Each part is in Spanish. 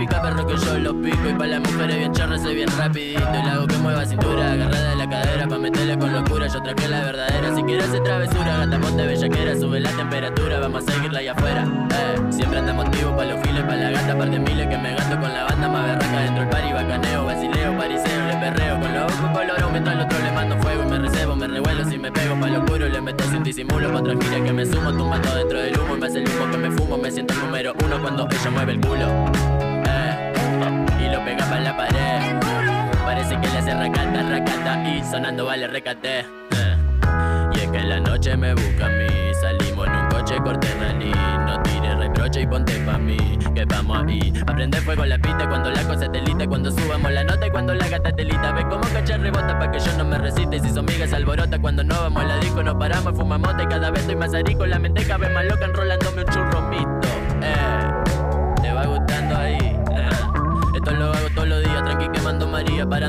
pica perro que yo lo pico. Y pa' las mujeres bien charras soy bien rapidito. Y la hago que mueva cintura, agarrada de la cadera pa' meterle con locura. Yo traje la verdadera. Si quieres hacer travesura, gata ponte bellaquera. Sube la temperatura, vamos a seguirla allá afuera. Eh, siempre andamos motivo pa' los files, pa' la gata, par de miles que me gasto con la banda más berraca dentro del pari. Bacaneo, basileo, pariseo, le perreo. Con los ojos color aumento al otro le mando fuego y me recebo, me revuelo si me pego pa' lo oscuro le meto sin disimulo. Pa' otra que me sumo, tumbando dentro del humo y me hace el humo que me fumo. Me siento el número uno cuando ella mueve el culo. Pega pa' la pared. Parece que le hace racata, racata y sonando vale recate. Y es que la noche me busca a mí. Salimos en un coche corte rally. No tires reproche y ponte pa' mí. Que vamos ahí. Aprende fuego la pista cuando la cosa telita. Cuando subamos la nota y cuando la gata telita. Ve cómo cachar rebota pa' que yo no me resiste. Si son migas alborota cuando no vamos a la disco, nos paramos, fumamos y cada vez estoy más arico. La mente cabe más loca enrolándome un churro mito.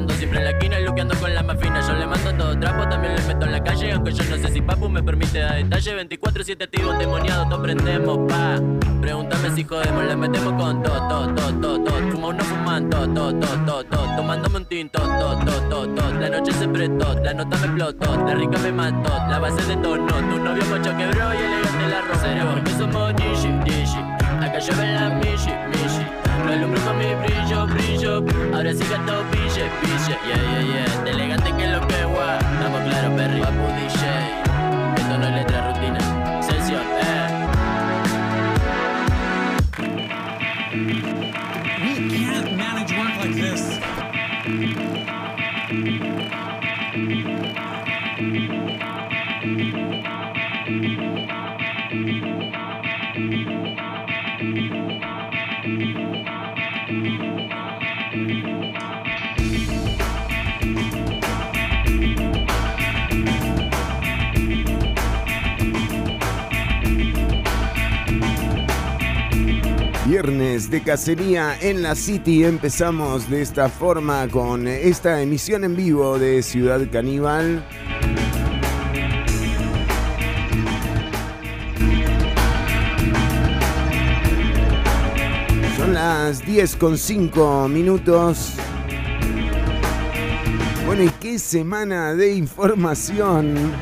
Siempre en la esquina y luqueando con la más fina. Yo le mando todo trapo, también le meto en la calle, aunque yo no sé si papu me permite dar detalle. 24-7 activo, endemoniado, todos prendemos, pa. Pregúntame si jodemos, le metemos con todo, todo, todo, todo, todo. Fuma uno fumando, todo, todo, todo, todo. Tomándome un tinto, todo, todo, todo, todo. La noche se prestó, la nota me explotó, la rica me mató, la base de tono. Tu novio mocho quebró y elegante la rosera. Porque somos Dishi, Dishi. Acá llueve la Mishi, Mishi. Lo alumbro con mi brillo, brillo. Ahora sí gato, pille, pille. Yeah, yeah, yeah. De elegante que lo que guay. Estamos claros, Perry. Papu DJ. Esto no es letra rutina. De cacería en la City. Empezamos de esta forma con esta emisión en vivo de Ciudad Caníbal. Son las 10 con 5 minutos. Bueno, y qué semana de información.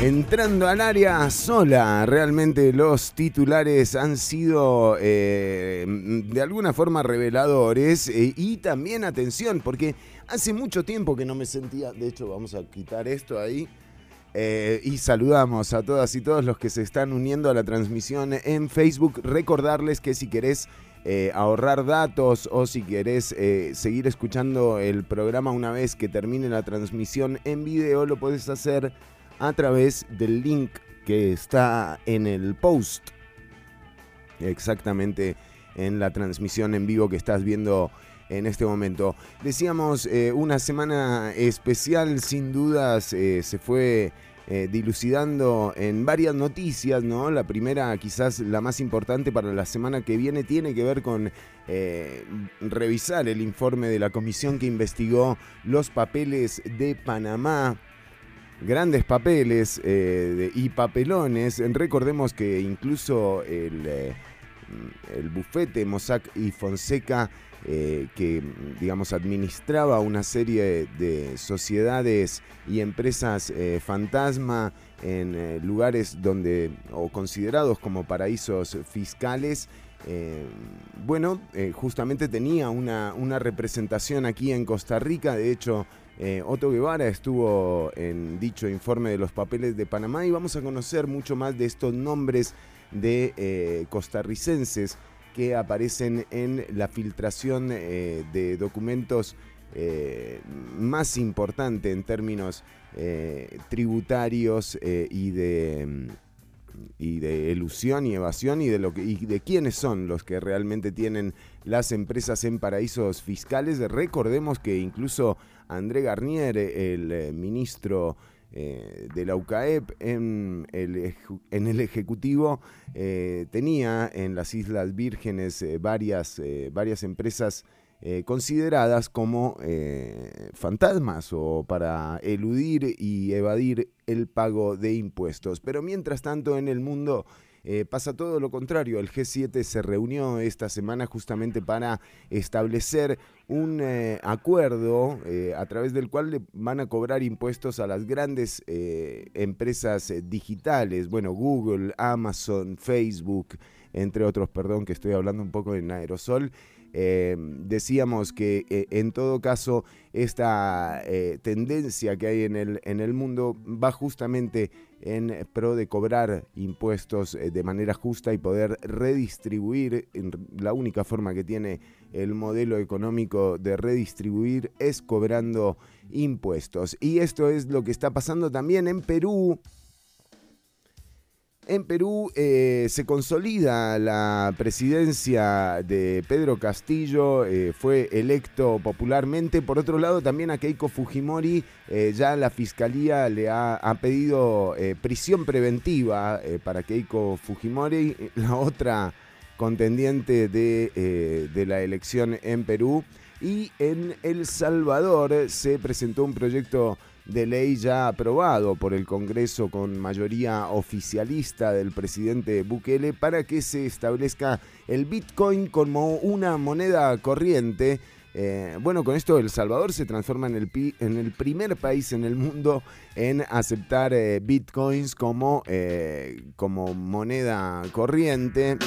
Entrando al área sola, realmente los titulares han sido eh, de alguna forma reveladores eh, y también atención, porque hace mucho tiempo que no me sentía, de hecho vamos a quitar esto ahí, eh, y saludamos a todas y todos los que se están uniendo a la transmisión en Facebook. Recordarles que si querés ahorrar datos o si querés seguir escuchando el programa una vez que termine la transmisión en video, lo puedes hacer a través del link que está en el post. Exactamente en la transmisión en vivo que estás viendo en este momento. Decíamos, eh, una semana especial, sin dudas, eh, se fue eh, dilucidando en varias noticias, ¿no? La primera, quizás la más importante para la semana que viene, tiene que ver con revisar el informe de la comisión que investigó los papeles de Panamá grandes papeles eh, y papelones. Recordemos que incluso el, eh, el bufete Mossack y Fonseca, eh, que digamos administraba una serie de sociedades y empresas fantasma en lugares donde o considerados como paraísos fiscales. bueno, justamente tenía una, una representación aquí en Costa Rica, de hecho eh, Otto Guevara estuvo en dicho informe de los papeles de Panamá y vamos a conocer mucho más de estos nombres de eh, costarricenses que aparecen en la filtración eh, de documentos más importante en términos tributarios y de mm, y de elusión y evasión y de lo que y de quiénes son los que realmente tienen las empresas en paraísos fiscales. Recordemos que incluso André Garnier, el eh, ministro eh, de la UCAEP en el, Ejecutivo, eh, tenía en las Islas Vírgenes varias, varias empresas consideradas como fantasmas o para eludir y evadir el pago de impuestos. Pero mientras tanto en el mundo eh, pasa todo lo contrario. El G7 se reunió esta semana justamente para establecer un acuerdo a través del cual le van a cobrar impuestos a las grandes empresas digitales, bueno, Google, Amazon, Facebook, entre otros, perdón que estoy hablando un poco en aerosol. Eh, decíamos que eh, en todo caso esta eh, tendencia que hay en el, en el mundo va justamente en pro de cobrar impuestos de manera justa y poder redistribuir. La única forma que tiene el modelo económico de redistribuir es cobrando impuestos. Y esto es lo que está pasando también en Perú. En Perú eh, se consolida la presidencia de Pedro Castillo, eh, fue electo popularmente. Por otro lado, también a Keiko Fujimori eh, ya la fiscalía le ha, pedido prisión preventiva para Keiko Fujimori, la otra contendiente de, de la elección en Perú. Y en El Salvador se presentó un proyecto de ley ya aprobado por el Congreso con mayoría oficialista del presidente Bukele para que se establezca el Bitcoin como una moneda corriente. Eh, bueno, con esto El Salvador se transforma en el, en el primer país en el mundo en aceptar eh, bitcoins como, eh, como moneda corriente.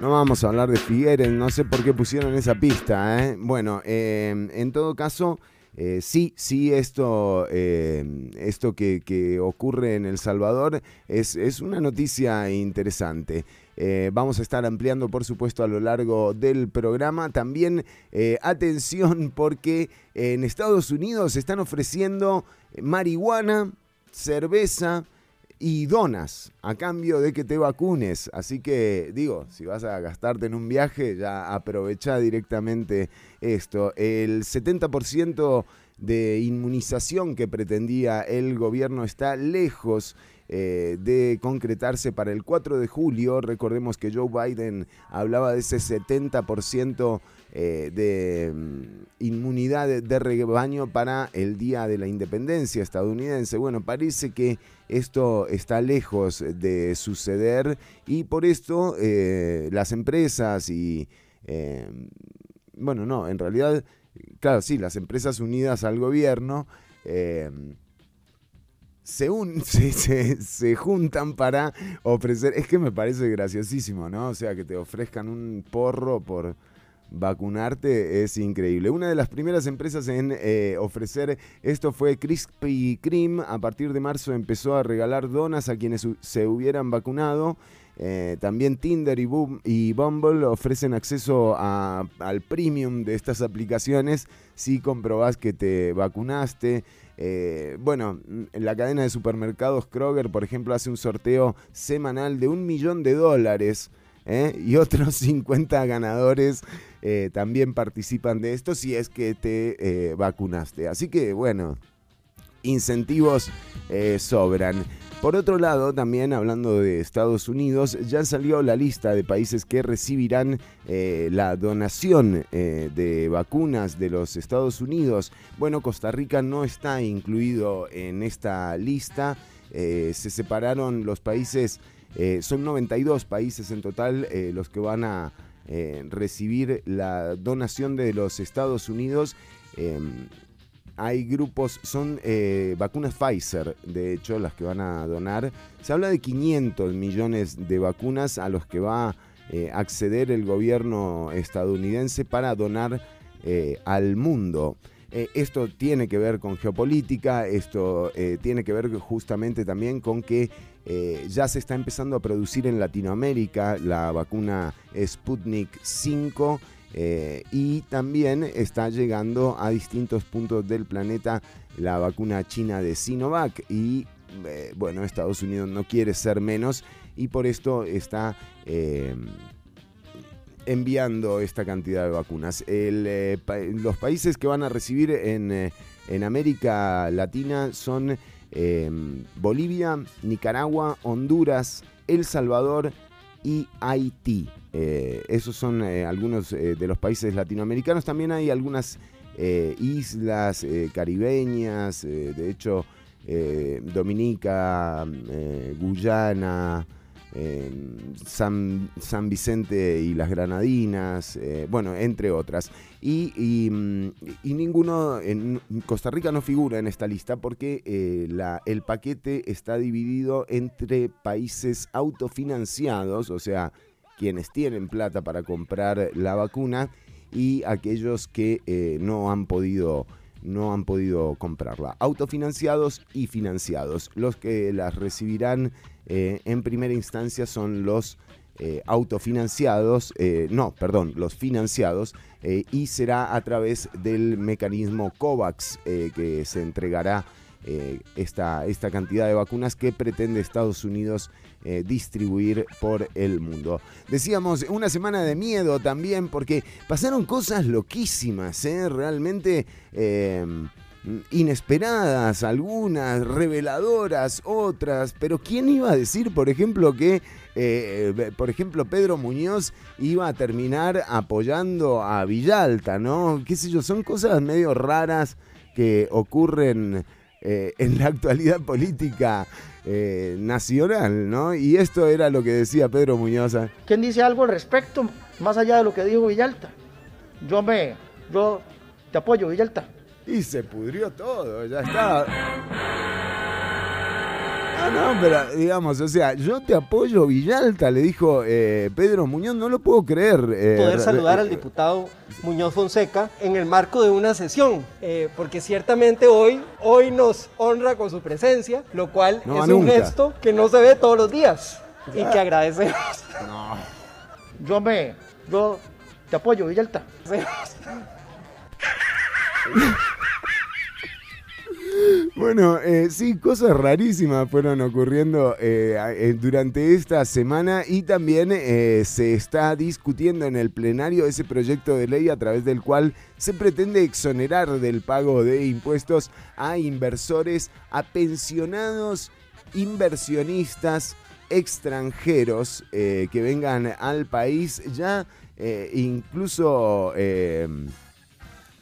No vamos a hablar de Figueres, no sé por qué pusieron esa pista. ¿eh? Bueno, em, en todo caso, eh, sí, sí, esto, em, esto que, ocurre en El Salvador es, es una noticia interesante. Eh, vamos a estar ampliando, por supuesto, a lo largo del programa. También atención porque en Estados Unidos están ofreciendo marihuana, cerveza, y donas a cambio de que te vacunes. Así que digo, si vas a gastarte en un viaje, ya aprovecha directamente esto. El 70% de inmunización que pretendía el gobierno está lejos eh, de concretarse para el 4 de julio. Recordemos que Joe Biden hablaba de ese 70% eh, de mm, inmunidad de rebaño para el Día de la Independencia estadounidense. Bueno, parece que esto está lejos de suceder y por esto eh, las empresas y, bueno, no, en realidad, claro, sí, las empresas unidas al gobierno se, se, se, juntan para ofrecer, es que me parece graciosísimo, ¿no? O sea, que te ofrezcan un porro por vacunarte es increíble. Una de las primeras empresas en eh, ofrecer esto fue Krispy Kreme. A partir de marzo empezó a regalar donas a quienes se hubieran vacunado. Eh, también Tinder y, Bumble ofrecen acceso al premium de estas aplicaciones si comprobás que te vacunaste. Eh, bueno, en la cadena de supermercados Kroger, por ejemplo, hace un sorteo semanal de un millón de dólares. Y otros 50 ganadores eh, también participan de esto si es que te vacunaste. Así que bueno, incentivos sobran. Por otro lado, también hablando de Estados Unidos, ya salió la lista de países que recibirán eh, la donación eh, de vacunas de los Estados Unidos. Bueno, Costa Rica no está incluido en esta lista. Eh, se separaron los países, son 92 países en total los que van a recibir la donación de los Estados Unidos em, hay grupos, son eh, vacunas Pfizer, de hecho, las que van a donar. Se habla de 500 millones de vacunas a los que va a eh, acceder el gobierno estadounidense para donar eh, al mundo. esto tiene que ver con geopolítica, esto tiene que ver justamente también con que ya se está empezando a producir en Latinoamérica la vacuna Sputnik 5 eh, y también está llegando a distintos puntos del planeta la vacuna china de Sinovac y eh, bueno, Estados Unidos no quiere ser menos y por esto está eh, enviando esta cantidad de vacunas. los países que van a recibir en, en América Latina son Bolivia, Nicaragua, Honduras, El Salvador y Haití. Eh, esos son eh, algunos eh, de los países latinoamericanos. También hay algunas islas caribeñas, de hecho, Dominica, Guyana. San, San, Vicente y las Granadinas, bueno, entre otras. Y, mm, ninguno, en Costa Rica no figura en esta lista porque el paquete está dividido entre países autofinanciados, o sea, quienes tienen plata para comprar la vacuna y aquellos que eh, no han podido no han podido comprarla. Autofinanciados y financiados. Los que las recibirán eh, en primera instancia son los eh, autofinanciados, no, perdón, los financiados, y será a través del mecanismo COVAX que se entregará eh, esta, esta cantidad de vacunas que pretende Estados Unidos eh, distribuir por el mundo. Decíamos, una semana de miedo también porque pasaron cosas loquísimas, ¿eh? realmente inesperadas, algunas, reveladoras, otras, pero ¿quién iba a decir, por ejemplo, que, por ejemplo, Pedro Muñoz iba a terminar apoyando a Villalta, ¿no? ¿Qué sé yo? Son cosas medio raras que ocurren eh, en la actualidad política eh, nacional, ¿no? Y esto era lo que decía Pedro Muñoz. ¿Quién dice algo al respecto, más allá de lo que dijo Villalta? Yo me, yo te apoyo, Villalta. Y se pudrió todo, ya está. No, no, pero digamos, o sea, yo te apoyo, Villalta, le dijo eh, Pedro Muñoz, no lo puedo creer. Eh, Poder saludar al diputado Muñoz Fonseca en el marco de una sesión, eh, porque ciertamente hoy, hoy nos honra con su presencia, lo cual es un gesto que no se ve todos los días y que agradecemos. No. Yo me, yo te apoyo, Villalta. Bueno, eh, sí, cosas rarísimas fueron ocurriendo eh, eh, durante esta semana y también se está discutiendo en el plenario ese proyecto de ley a través del cual se pretende exonerar del pago de impuestos a inversores, a pensionados, inversionistas extranjeros que vengan al país ya incluso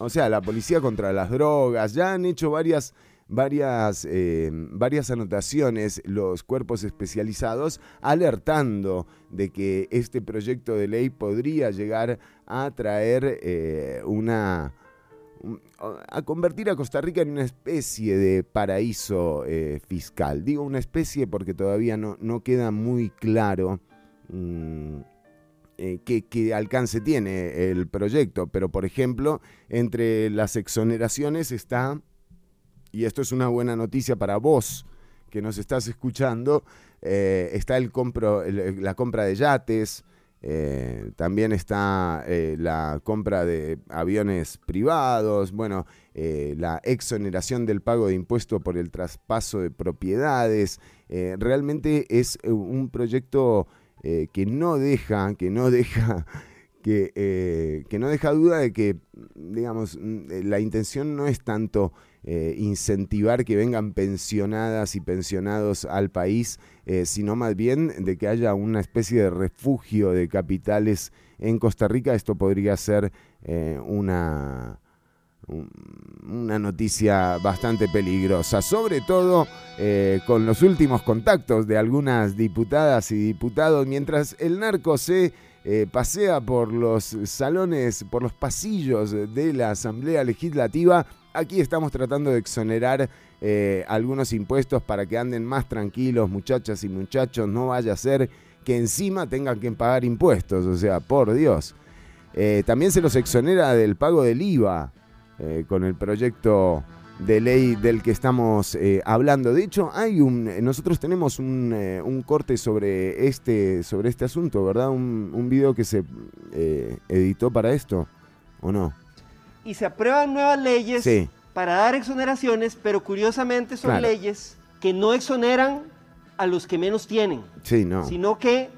o sea, la policía contra las drogas, ya han hecho varias, varias, eh, varias anotaciones los cuerpos especializados alertando de que este proyecto de ley podría llegar a traer eh, una a convertir a Costa Rica en una especie de paraíso eh, fiscal. Digo una especie porque todavía no, queda muy claro mm, eh, qué, alcance tiene el proyecto, pero por ejemplo, entre las exoneraciones está, y esto es una buena noticia para vos que nos estás escuchando, eh, está el compro, la compra de yates, eh, también está la compra de aviones privados, bueno, la exoneración del pago de impuesto por el traspaso de propiedades. realmente es un proyecto eh, que no deja, que no deja, que, eh, que, no deja duda de que, digamos, mm, eh, la intención no es tanto incentivar que vengan pensionadas y pensionados al país, sino más bien de que haya una especie de refugio de capitales en Costa Rica. Esto podría ser una una noticia bastante peligrosa, sobre todo eh, con los últimos contactos de algunas diputadas y diputados, mientras el narco se eh, pasea por los salones, por los pasillos de la Asamblea Legislativa. Aquí estamos tratando de exonerar eh, algunos impuestos para que anden más tranquilos, muchachas y muchachos. No vaya a ser que encima tengan que pagar impuestos, o sea, por Dios. también se los exonera del pago del IVA. Eh, con el proyecto de ley del que estamos eh, hablando. De hecho, hay un, nosotros tenemos un, eh, un, corte sobre este, sobre este asunto, ¿verdad? Un, un video que se editó para esto, ¿o no? Y se aprueban nuevas leyes para dar exoneraciones, pero curiosamente son leyes que no exoneran a los que menos tienen, sí, no. sino que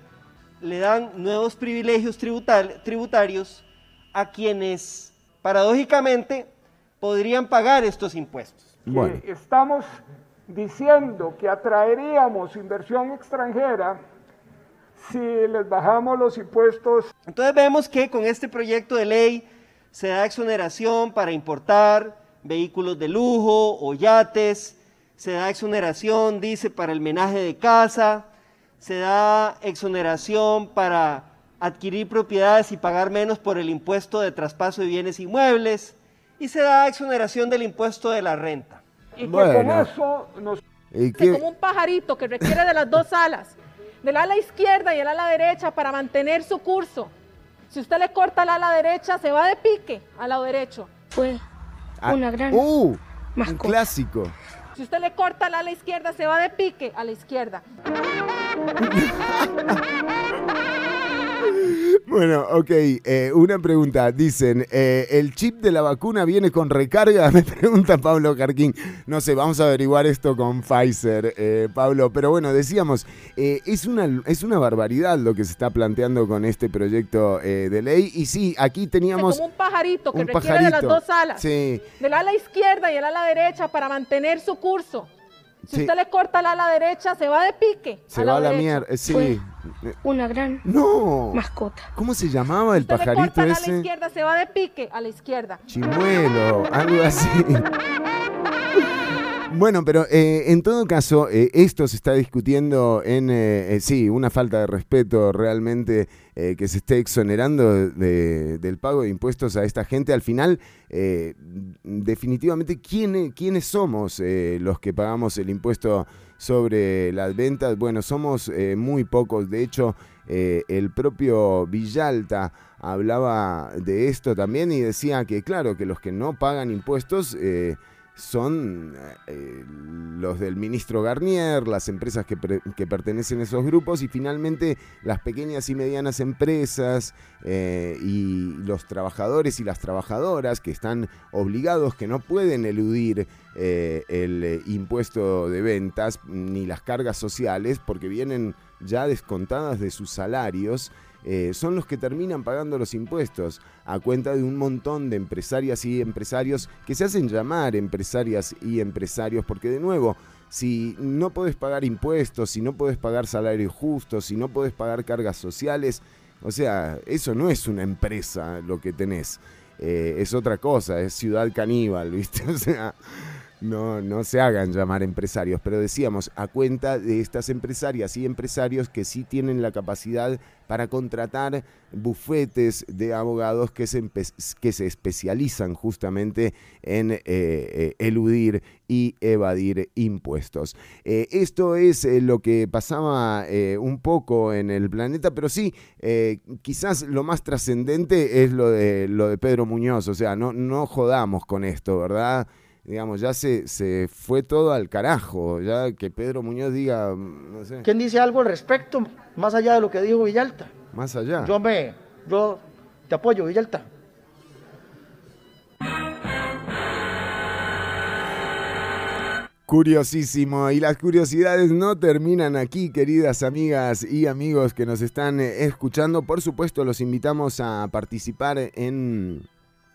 le dan nuevos privilegios tributarios a quienes paradójicamente podrían pagar estos impuestos. Estamos diciendo que atraeríamos inversión extranjera si les bajamos los impuestos. Entonces vemos que con este proyecto de ley se da exoneración para importar vehículos de lujo o yates, se da exoneración, dice, para el menaje de casa, se da exoneración para adquirir propiedades y pagar menos por el impuesto de traspaso de bienes inmuebles y se da exoneración del impuesto de la renta. Y con eso nos... Como un pajarito que requiere de las dos alas, del ala izquierda y el ala derecha para mantener su curso. Si usted le corta el ala derecha, se va de pique al lado derecho. Fue ah, una gran uh, Un clásico. Si usted le corta el ala izquierda, se va de pique a la izquierda. Bueno, ok, eh, una pregunta. Dicen, eh, ¿el chip de la vacuna viene con recarga? Me pregunta Pablo Carquín. No sé, vamos a averiguar esto con Pfizer, eh, Pablo. Pero bueno, decíamos, es, una, es una barbaridad lo que se está planteando con este proyecto de ley. Y sí, aquí teníamos... como un pajarito que requiere de las dos alas. Sí. Del ala izquierda y el ala derecha para mantener su curso. Si usted le corta el ala derecha, se va de pique. Se va a la mierda, sí. Una gran no. mascota. ¿Cómo se llamaba el pajarito le ese? A la izquierda, se va de pique a la izquierda. Chimuelo, algo así. Bueno, pero eh, en todo caso, eh, esto se está discutiendo en, eh, sí, una falta de respeto realmente que se esté exonerando del pago de impuestos a esta gente. Al final, definitivamente, ¿quiénes somos los que pagamos el impuesto sobre las ventas? Bueno, somos muy pocos. De hecho, el propio Villalta hablaba de esto también y decía que, claro, que los que no pagan impuestos son eh, los del ministro Garnier, las empresas que, pertenecen a esos grupos y finalmente las pequeñas y medianas empresas eh, y los trabajadores y las trabajadoras que están obligados, que no pueden eludir eh, el impuesto de ventas ni las cargas sociales porque vienen ya descontadas de sus salarios eh, son los que terminan pagando los impuestos a cuenta de un montón de empresarias y empresarios que se hacen llamar empresarias y empresarios porque de nuevo, si no puedes pagar impuestos, si no puedes pagar salarios justos, si no puedes pagar cargas sociales, o sea, eso no es una empresa lo que tenés. Eh, es otra cosa, es ciudad caníbal, ¿viste? O sea, no, no se hagan llamar empresarios, pero decíamos, a cuenta de estas empresarias y empresarios que sí tienen la capacidad para contratar bufetes de abogados que se, que se especializan justamente en eh, eh, eludir y evadir impuestos. Eh, esto es lo que pasaba un poco en el planeta, pero sí, quizás lo más trascendente es lo de, lo de Pedro Muñoz, o sea, no, no jodamos con esto, ¿verdad? Digamos, ya se, se fue todo al carajo, ya que Pedro Muñoz diga, no sé. ¿Quién dice algo al respecto, más allá de lo que dijo Villalta? Más allá. Yo me, yo te apoyo, Villalta. Curiosísimo, y las curiosidades no terminan aquí, queridas amigas y amigos que nos están eh, escuchando. Por supuesto, los invitamos a participar en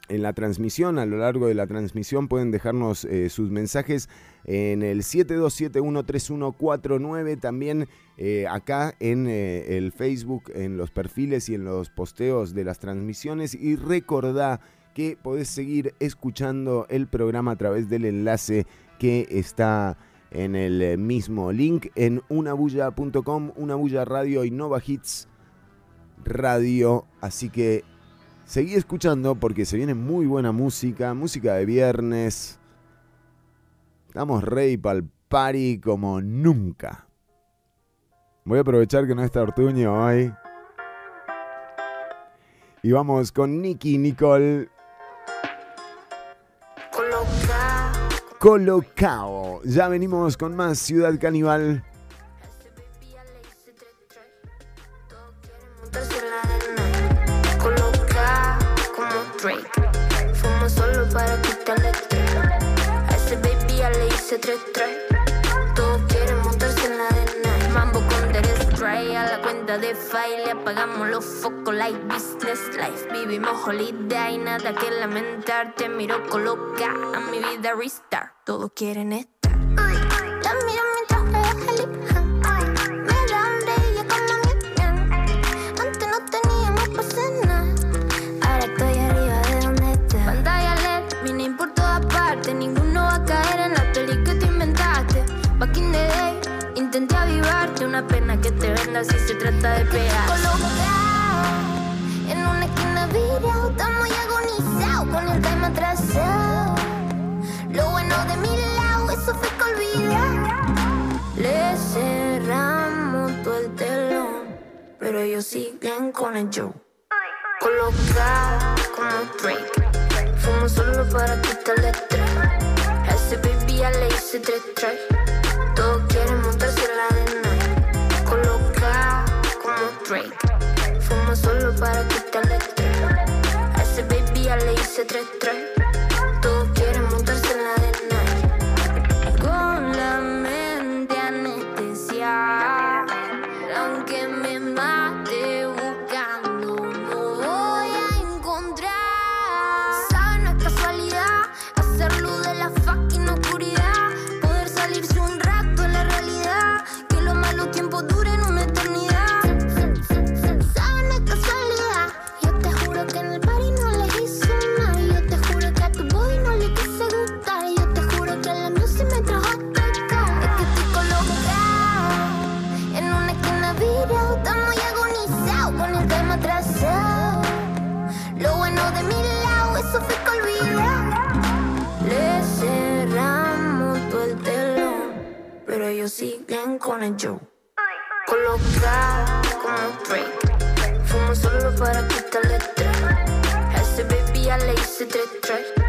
en la transmisión, a lo largo de la transmisión pueden dejarnos eh, sus mensajes en el 72713149, también eh, acá en eh, el Facebook, en los perfiles y en los posteos de las transmisiones. Y recordá que podés seguir escuchando el programa a través del enlace que está en el mismo link en unabulla.com, unabulla radio y Nova Hits radio, así que Seguí escuchando porque se viene muy buena música, música de viernes. Estamos rey pa'l party como nunca. Voy a aprovechar que no está Ortuño hoy. Y vamos con Nicky Nicole. Colocao. Ya venimos con más Ciudad Caníbal. Tres tres. Todos quieren montarse en la night. Mambo con The Stray a la cuenta de file. Apagamos los focos like business life. Vivimos holiday, nada que lamentar. Te miro coloca a mi vida restart. Todos quieren estar. te si se trata de pegar. En una esquina virado, muy agonizado con el tema atrasado. Lo bueno de mi lado, eso fue que. Le cerramos todo el telón, pero ellos siguen con el show. Colocado como break, fumo solo para quitar el estrés. A ese baby ya le hice tres. Drake. Fumo solo para quitarle estrés. A ese baby ya le hice 3-3. si bien con el yo. Colocada como un break. Fumo solo para quitarle tres. A ese baby ya le hice tres tres.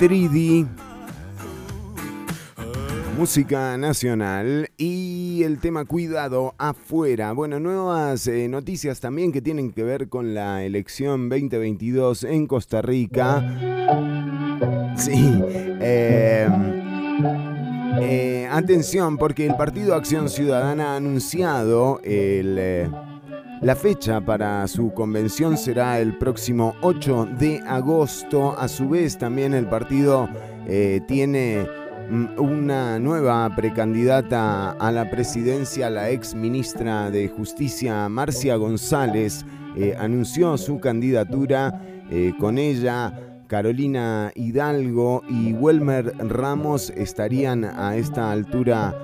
3D. Música nacional y el tema cuidado afuera. Bueno, nuevas eh, noticias también que tienen que ver con la elección 2022 en Costa Rica. Sí. Em, eh, atención, porque el Partido Acción Ciudadana ha anunciado el... La fecha para su convención será el próximo 8 de agosto. A su vez, también el partido eh, tiene mm, una nueva precandidata a la presidencia, la ex ministra de Justicia, Marcia González, eh, anunció su candidatura. Eh, con ella, Carolina Hidalgo y Welmer Ramos estarían a esta altura,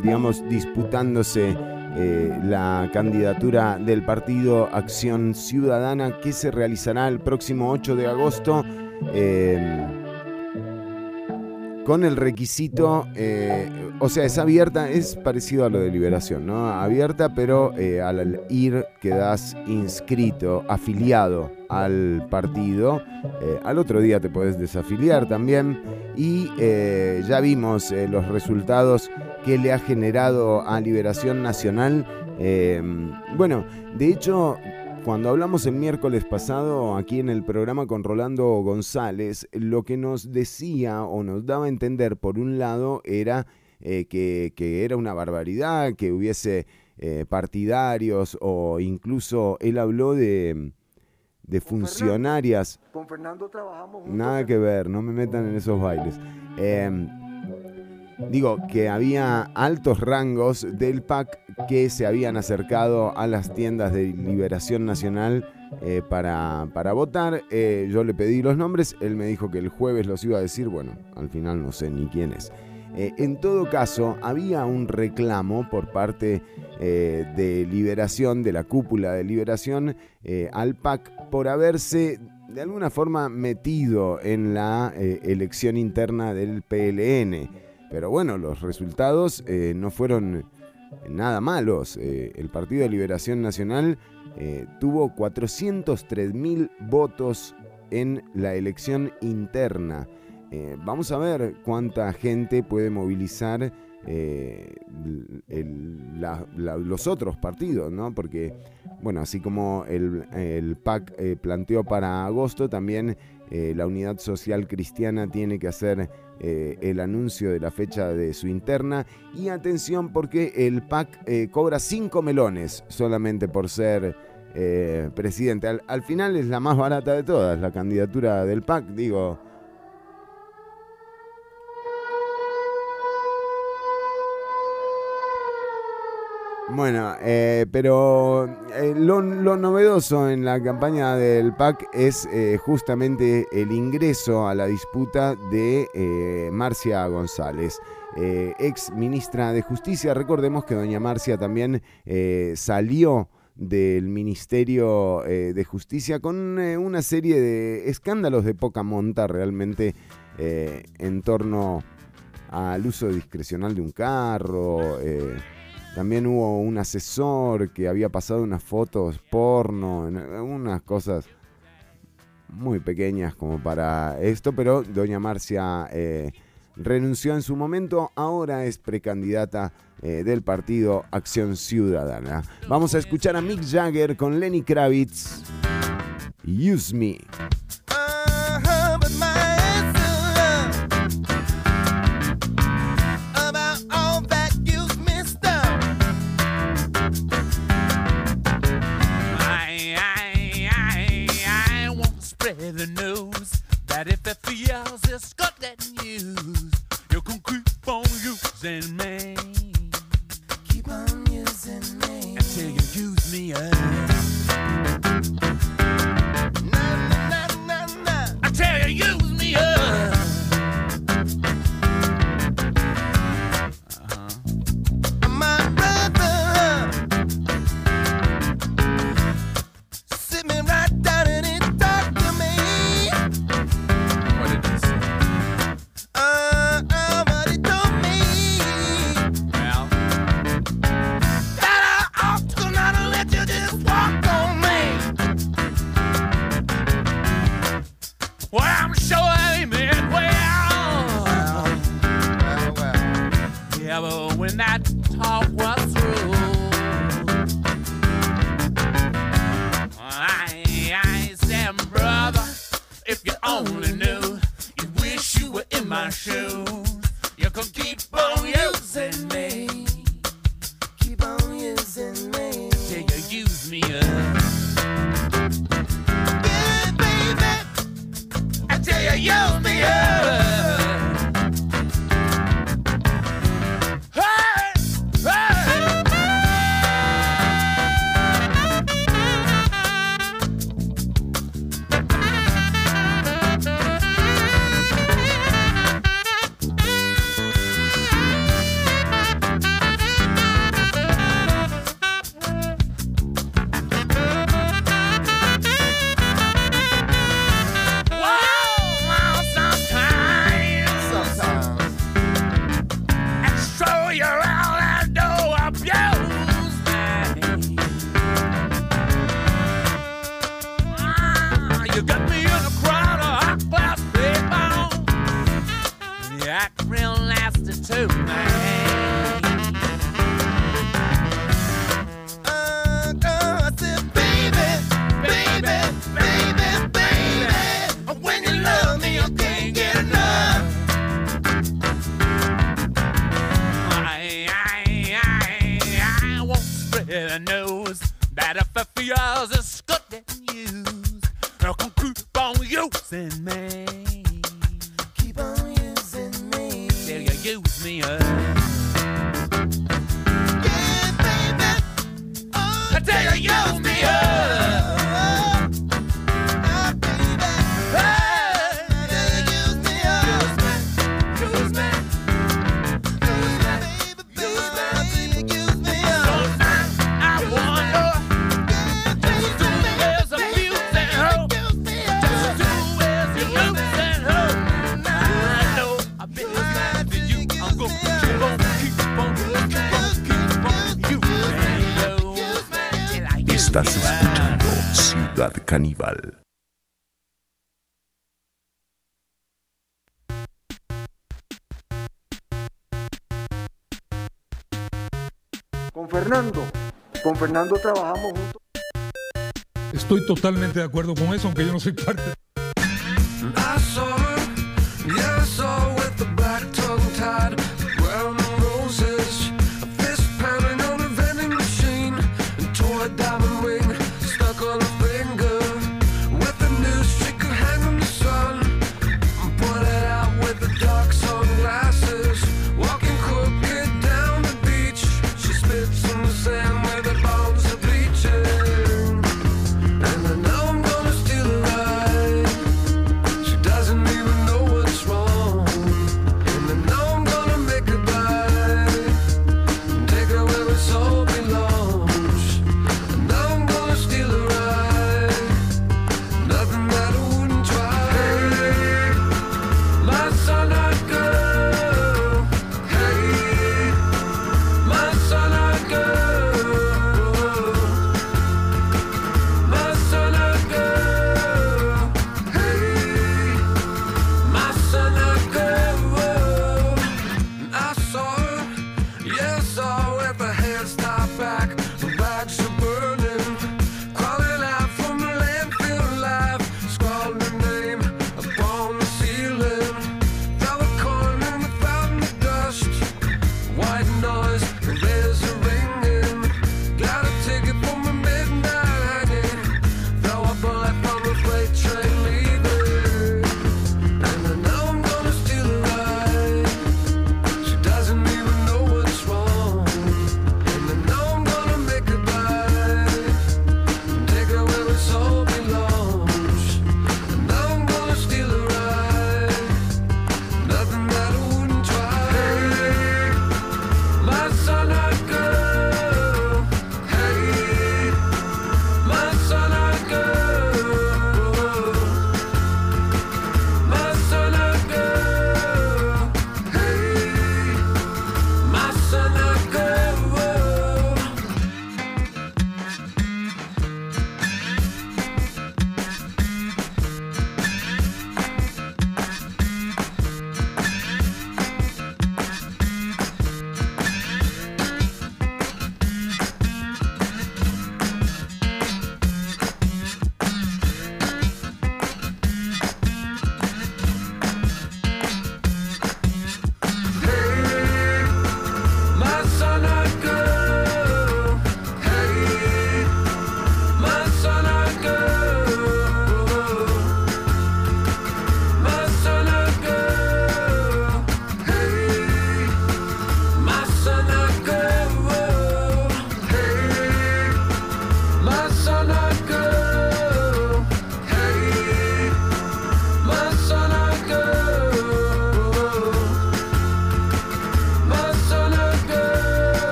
digamos, disputándose eh, la candidatura del partido Acción Ciudadana que se realizará el próximo 8 de agosto. Eh, con el requisito, eh, o sea, es abierta, es parecido a lo de liberación, ¿no? Abierta, pero al ir quedas inscrito, afiliado al partido. al otro día te puedes desafiliar también. Y ya vimos los resultados que le ha generado a Liberación Nacional. Bueno, de hecho, cuando hablamos el miércoles pasado aquí en el programa con Rolando González, lo que nos decía o nos daba a entender, por un lado, era eh, que, era una barbaridad, que hubiese eh, partidarios o incluso él habló de, de funcionarias. Con Fernando trabajamos Nada que ver, no me metan en esos bailes. Em, digo, que había altos rangos del PAC que se habían acercado a las tiendas de Liberación Nacional eh, para, para, votar. Eh, yo le pedí los nombres, él me dijo que el jueves los iba a decir, bueno, al final no sé ni quién es. Eh, en todo caso, había un reclamo por parte de Liberación, de la cúpula de Liberación, al PAC por haberse de alguna forma metido en la elección interna del PLN. Pero bueno, los resultados eh, no fueron nada malos. Eh, el Partido de Liberación Nacional eh, tuvo 403 mil votos en la elección interna. vamos a ver cuánta gente puede movilizar los otros partidos, ¿no? Porque, bueno, así como el PAC planteó para agosto, también la Unidad Social Cristiana tiene que hacer eh, el anuncio de la fecha de su interna. Y atención porque el PAC eh, cobra 5 melones solamente por ser eh, presidente. Al, al, final es la más barata de todas, la candidatura del PAC. Digo, Bueno, eh, pero eh, lo, novedoso en la campaña del PAC es eh, justamente el ingreso a la disputa de Marcia González, ex ministra de Justicia. Recordemos que doña Marcia también salió del Ministerio de Justicia con una serie de escándalos de poca monta realmente en torno al uso discrecional de un carro. También hubo un asesor que había pasado unas fotos porno, unas cosas muy pequeñas como para esto, pero doña Marcia eh, renunció en su momento, ahora es precandidata eh, del partido Acción Ciudadana. Vamos a escuchar a Mick Jagger con Lenny Kravitz. Use Me. News, you can keep on using me. Keep on using me until you use me up. caníbal. Con Fernando, con Fernando trabajamos juntos. Estoy totalmente de acuerdo con eso, aunque yo no soy parte.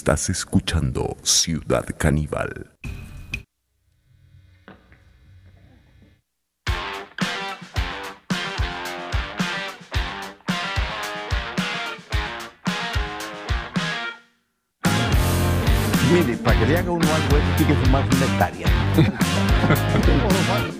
Estás escuchando Ciudad Caníbal. Mire, para que le haga uno algo, tiene que fumar una hectárea.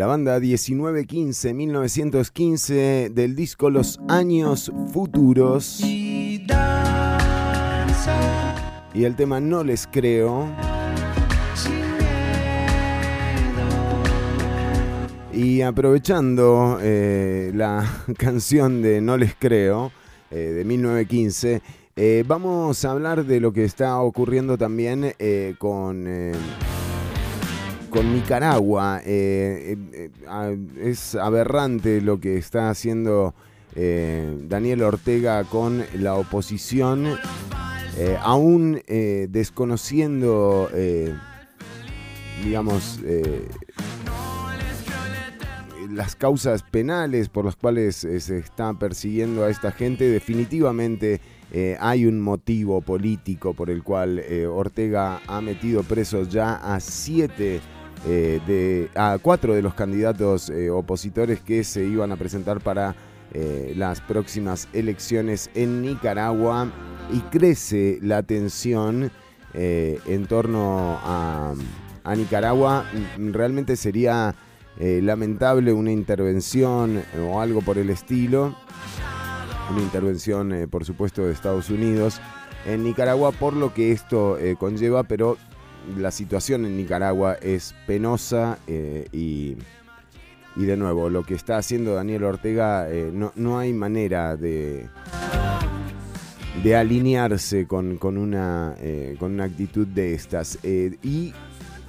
La banda 1915-1915 del disco Los Años Futuros. Y el tema No les creo. Y aprovechando eh, la canción de No les creo, eh, de 1915, eh, vamos a hablar de lo que está ocurriendo también con, con Nicaragua. Eh, eh, eh, es aberrante lo que está haciendo Daniel Ortega con la oposición, aún desconociendo, digamos, las causas penales por las cuales se está persiguiendo a esta gente, definitivamente hay un motivo político por el cual Ortega ha metido presos ya a siete eh, de a cuatro de los candidatos eh, opositores que se iban a presentar para eh, las próximas elecciones en Nicaragua y crece la tensión en torno a, Nicaragua. Mm, Realmente sería lamentable una intervención o algo por el estilo, una intervención por supuesto de Estados Unidos en Nicaragua por lo que esto conlleva, pero la situación en Nicaragua es penosa eh, y, y de nuevo, lo que está haciendo Daniel Ortega, eh, no, no hay manera de, de alinearse con, con una, eh, con una actitud de estas. Y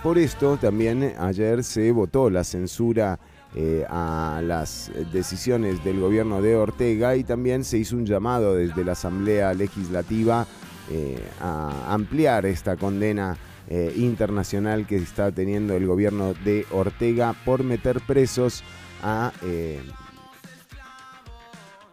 por esto también ayer se votó la censura a las decisiones del gobierno de Ortega y también se hizo un llamado desde la Asamblea Legislativa a ampliar esta condena eh, internacional que está teniendo el gobierno de Ortega por meter presos a, eh,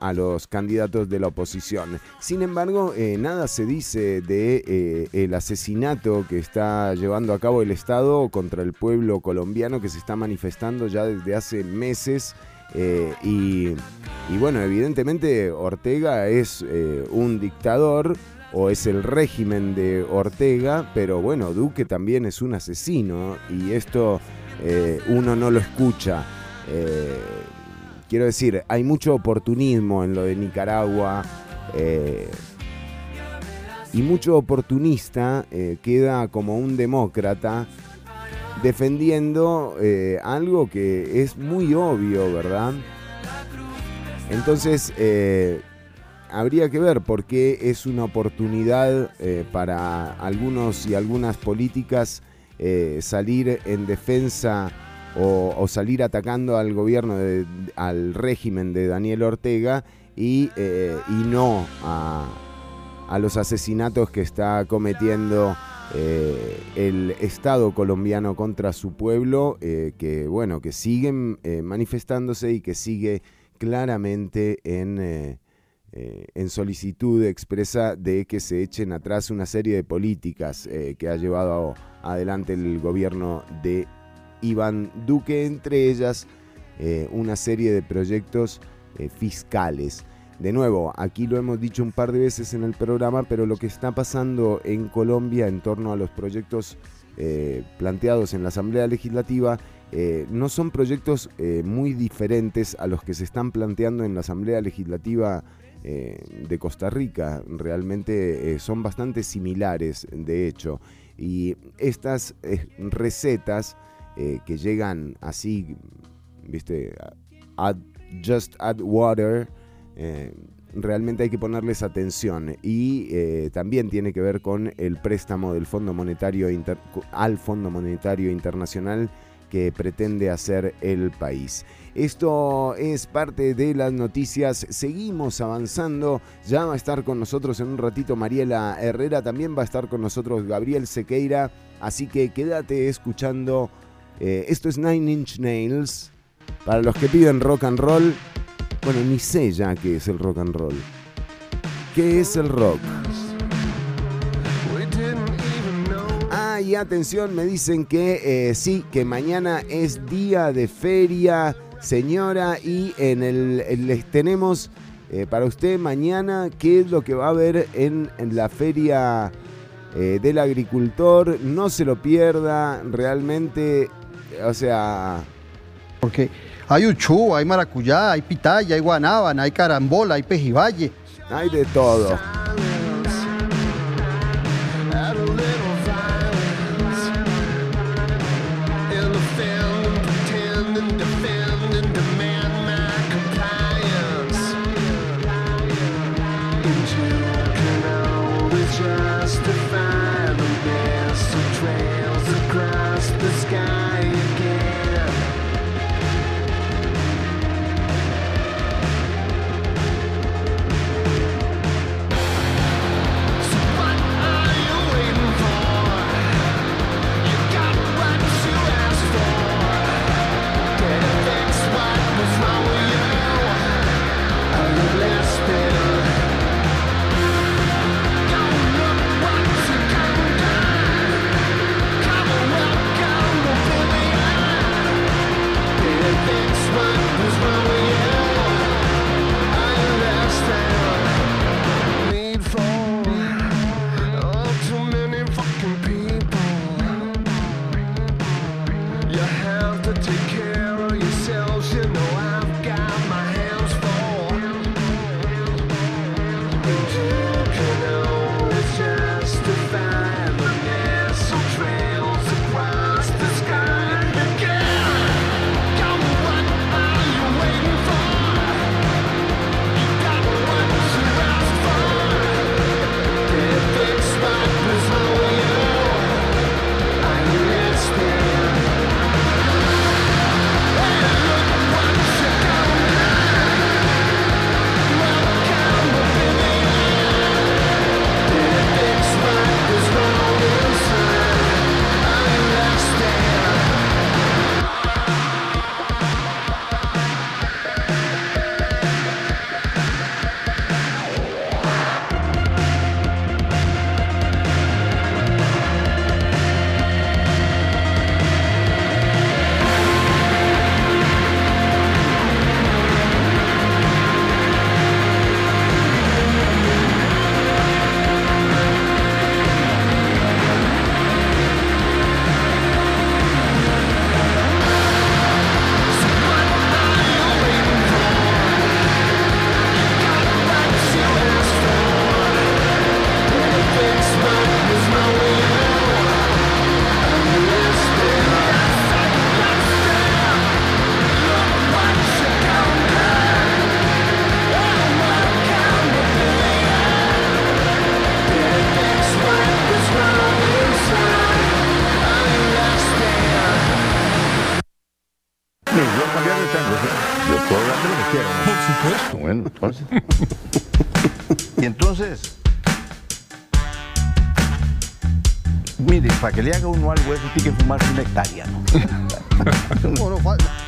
a los candidatos de la oposición. Sin embargo, eh, nada se dice de el asesinato que está llevando a cabo el Estado contra el pueblo colombiano que se está manifestando ya desde hace meses. y, y bueno, evidentemente Ortega es un dictador o es el régimen de Ortega, pero bueno, Duque también es un asesino y esto eh, uno no lo escucha. Eh, quiero decir, hay mucho oportunismo en lo de Nicaragua eh, y mucho oportunista queda como un demócrata defendiendo algo que es muy obvio, ¿verdad? Entonces, habría que ver por qué es una oportunidad eh, para algunos y algunas políticas eh, salir en defensa o, salir atacando al gobierno, al régimen de Daniel Ortega y, eh, y no a, a los asesinatos que está cometiendo el Estado colombiano contra su pueblo, que bueno, que siguen manifestándose y que sigue claramente en, eh, en solicitud expresa de que se echen atrás una serie de políticas eh, que ha llevado adelante el gobierno de Iván Duque, entre ellas eh, una serie de proyectos fiscales. De nuevo, aquí lo hemos dicho un par de veces en el programa, pero lo que está pasando en Colombia en torno a los proyectos planteados en la Asamblea Legislativa no son proyectos muy diferentes a los que se están planteando en la Asamblea Legislativa eh, de Costa Rica. Realmente eh, son bastante similares, de hecho. Y estas eh, recetas que llegan así, viste, add- just add water, realmente hay que ponerles atención. Y también tiene que ver con el préstamo del Fondo Monetario al Fondo Monetario Internacional que pretende hacer el país. Esto es parte de las noticias. Seguimos avanzando. Ya va a estar con nosotros en un ratito Mariela Herrera. También va a estar con nosotros Gabriel Sequeira. Así que quédate escuchando. Eh, esto es Nine Inch Nails. Para los que piden rock and roll. Bueno, ni sé ya qué es el rock and roll. ¿Qué es el rock? Y atención, me dicen que eh, sí, que mañana es día de feria, señora, y en el, les tenemos eh, para usted mañana qué es lo que va a haber en, en la feria eh, del agricultor. No se lo pierda, realmente, o sea... Porque hay uchú, hay maracuyá, hay pitaya, hay guanábana, hay carambola, hay pejibaye. Hay de todo. para que le haga uno algo eso tiene que fumarse una hectárea, ¿no?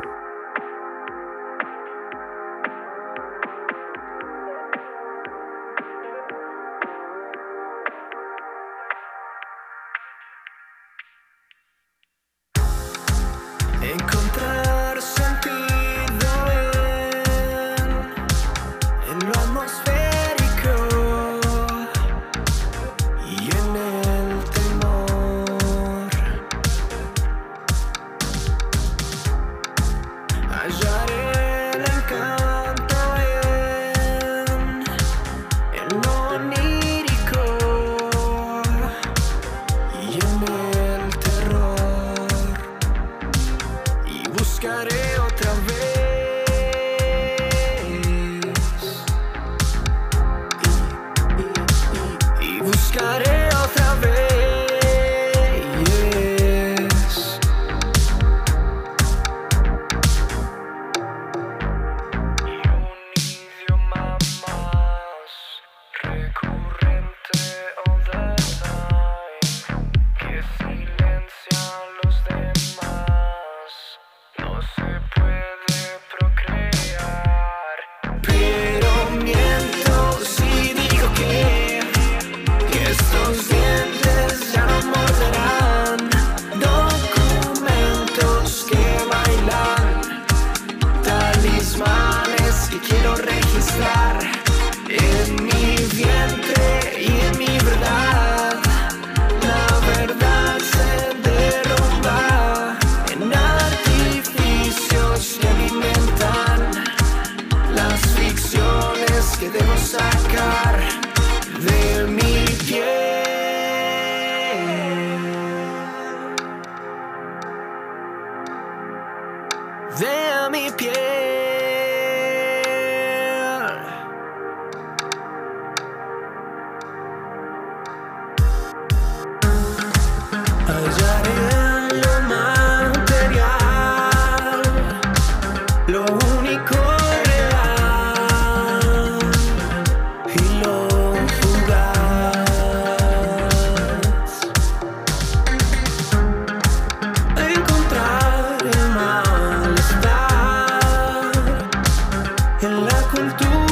En la cultura,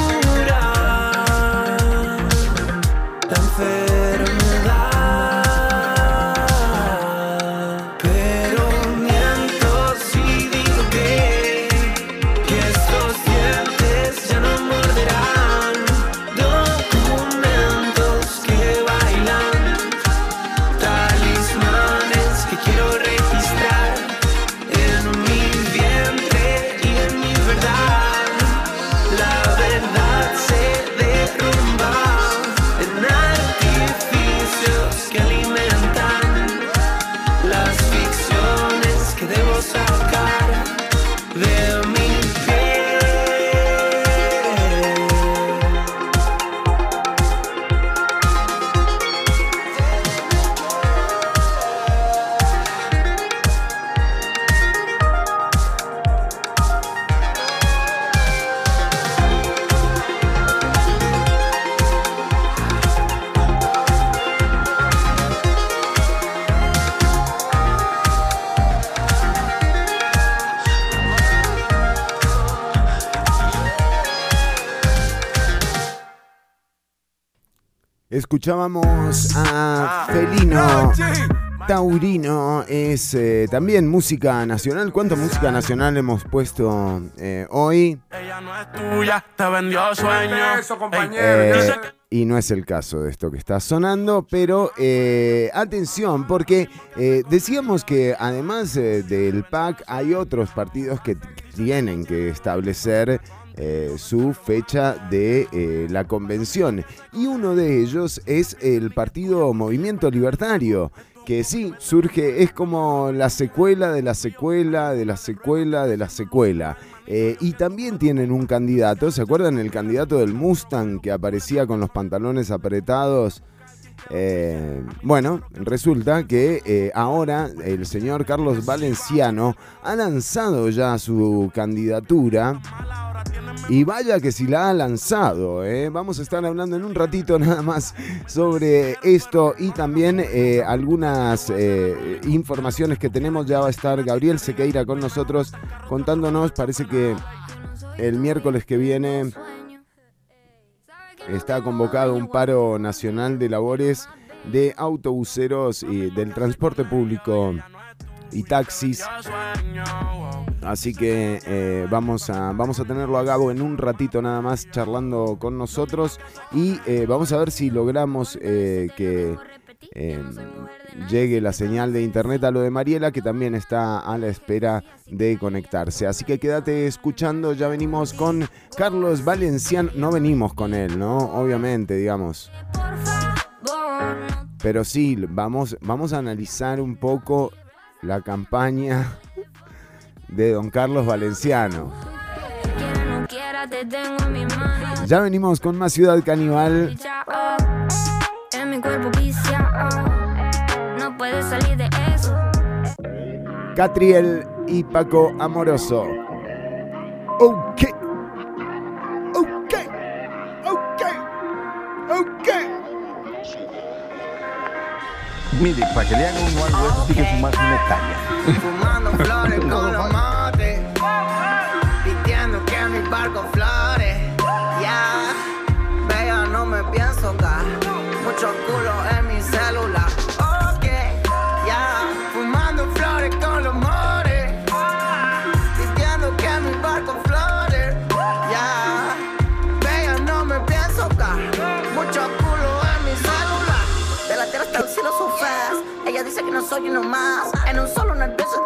Escuchábamos a Felino. Taurino es eh, también música nacional. ¿Cuánta música nacional hemos puesto eh, hoy? tuya, te vendió sueños. Eso, Eh, y no es el caso de esto que está sonando, pero eh, atención, porque eh, decíamos que además eh, del PAC hay otros partidos que tienen que establecer eh, su fecha de eh, la convención. Y uno de ellos es el partido Movimiento Libertario, que sí, surge, es como la secuela de la secuela de la secuela de la secuela. Eh, y también tienen un candidato, ¿se acuerdan el candidato del Mustang que aparecía con los pantalones apretados? Eh, bueno, resulta que eh, ahora el señor Carlos Valenciano ha lanzado ya su candidatura Y vaya que si la ha lanzado, ¿eh? vamos a estar hablando en un ratito nada más sobre esto y también algunas informaciones que tenemos. Ya va a estar Gabriel Sequeira con nosotros contándonos, parece que el miércoles que viene está convocado un paro nacional de labores de autobuseros y del transporte público y taxis. Así que eh, vamos, a, vamos a tenerlo a Gabo en un ratito nada más charlando con nosotros y eh, vamos a ver si logramos eh, que llegue la señal de internet a lo de Mariela que también está a la espera de conectarse. Así que quédate escuchando, ya venimos con Carlos Valenciano, no venimos con él, ¿no? Obviamente, digamos. Pero sí, vamos, vamos a analizar un poco la campaña de don Carlos Valenciano. Ya venimos con más Ciudad Caníbal. Catriel y Paco Amoroso. Ok. Ok. Ok. Ok. Mire, para que le haga uno algo, eso tiene que fumarse una hectárea. Fumando dice que no soy uno más. En un solo nervioso de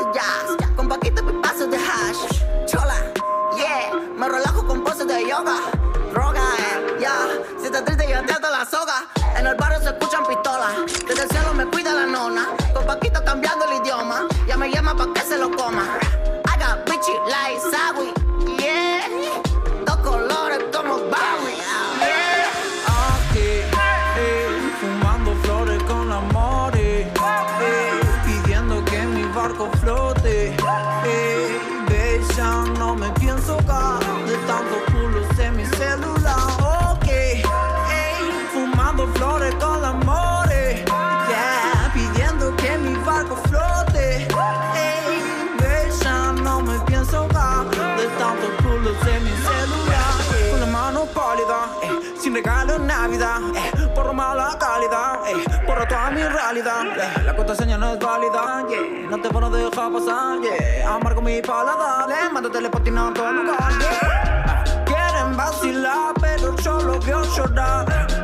mi paladar, eh, mando telepatina a todo lugar, yeah. Quieren vacilar, pero yo lo veo llorar.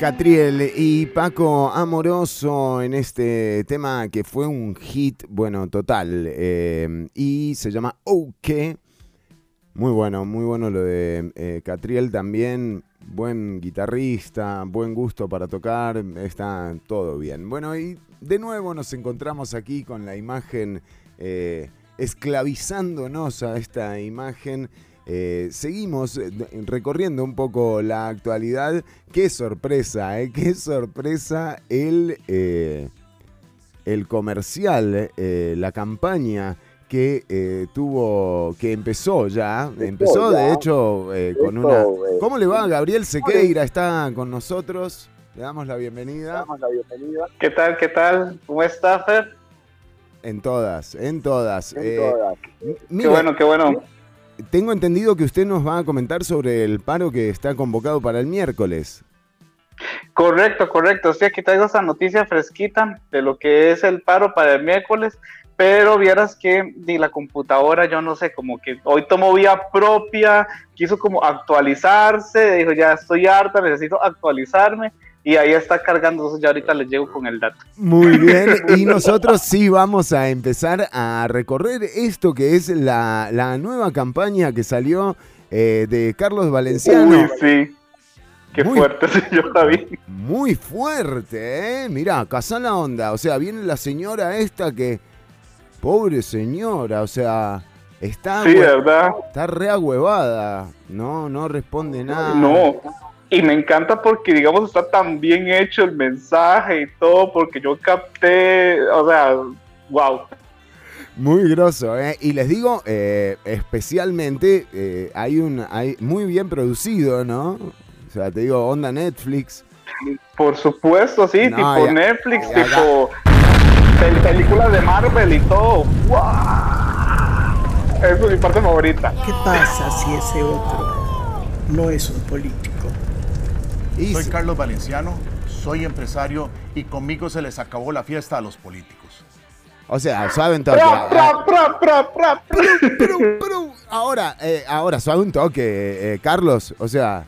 Catriel y Paco Amoroso en este tema que fue un hit, bueno, total. eh, y se llama OK. Muy bueno, muy bueno lo de eh, Catriel también. Buen guitarrista, buen gusto para tocar, está todo bien. Bueno, y de nuevo nos encontramos aquí con la imagen, eh, esclavizándonos a esta imagen. Eh, seguimos eh, recorriendo un poco la actualidad. Qué sorpresa, ¿eh? Qué sorpresa el, eh, el comercial, la campaña que tuvo, que empezó ya, empezó de hecho con una... ¿Cómo le va? Gabriel Sequeira está con nosotros. Le damos la bienvenida. ¿Qué tal? ¿Qué tal? ¿Cómo estás, Fer? En todas, en todas. En todas. Qué bueno, qué bueno. Tengo entendido que usted nos va a comentar sobre el paro que está convocado para el miércoles. Correcto, correcto. Sí, aquí traigo esa noticia fresquita de lo que es el paro para el miércoles, pero vieras que ni la computadora, yo no sé, como que hoy tomó vía propia, quiso como actualizarse, dijo ya estoy harta, necesito actualizarme y ahí está cargando, entonces ya ahorita les llego con el dato. Muy bien, y nosotros sí vamos a empezar a recorrer esto que es la, la nueva campaña que salió eh, de Carlos Valenciano. Uy, sí. Qué fuerte, señor David. Muy fuerte, ¿eh? Mirá, casa la onda. O sea, viene la señora esta que. Pobre señora, o sea. Está, sí, ¿verdad? está reagüevada, no, no responde nada. No, y me encanta porque, digamos, está tan bien hecho el mensaje y todo, porque yo capté, o sea, wow. Muy grosso, ¿eh? Y les digo, eh, especialmente, eh, hay un, hay muy bien producido, ¿no? O sea, te digo, onda Netflix. Por supuesto, sí, tipo Netflix, tipo películas de Marvel y todo. ¡Wow! Esa es mi parte favorita. ¿Qué pasa si ese otro no es un político? Soy Carlos Valenciano, soy empresario y conmigo se les acabó la fiesta a los políticos. O sea, suave un toque. Ahora, eh, ahora, suave un toque, eh, Carlos. O sea,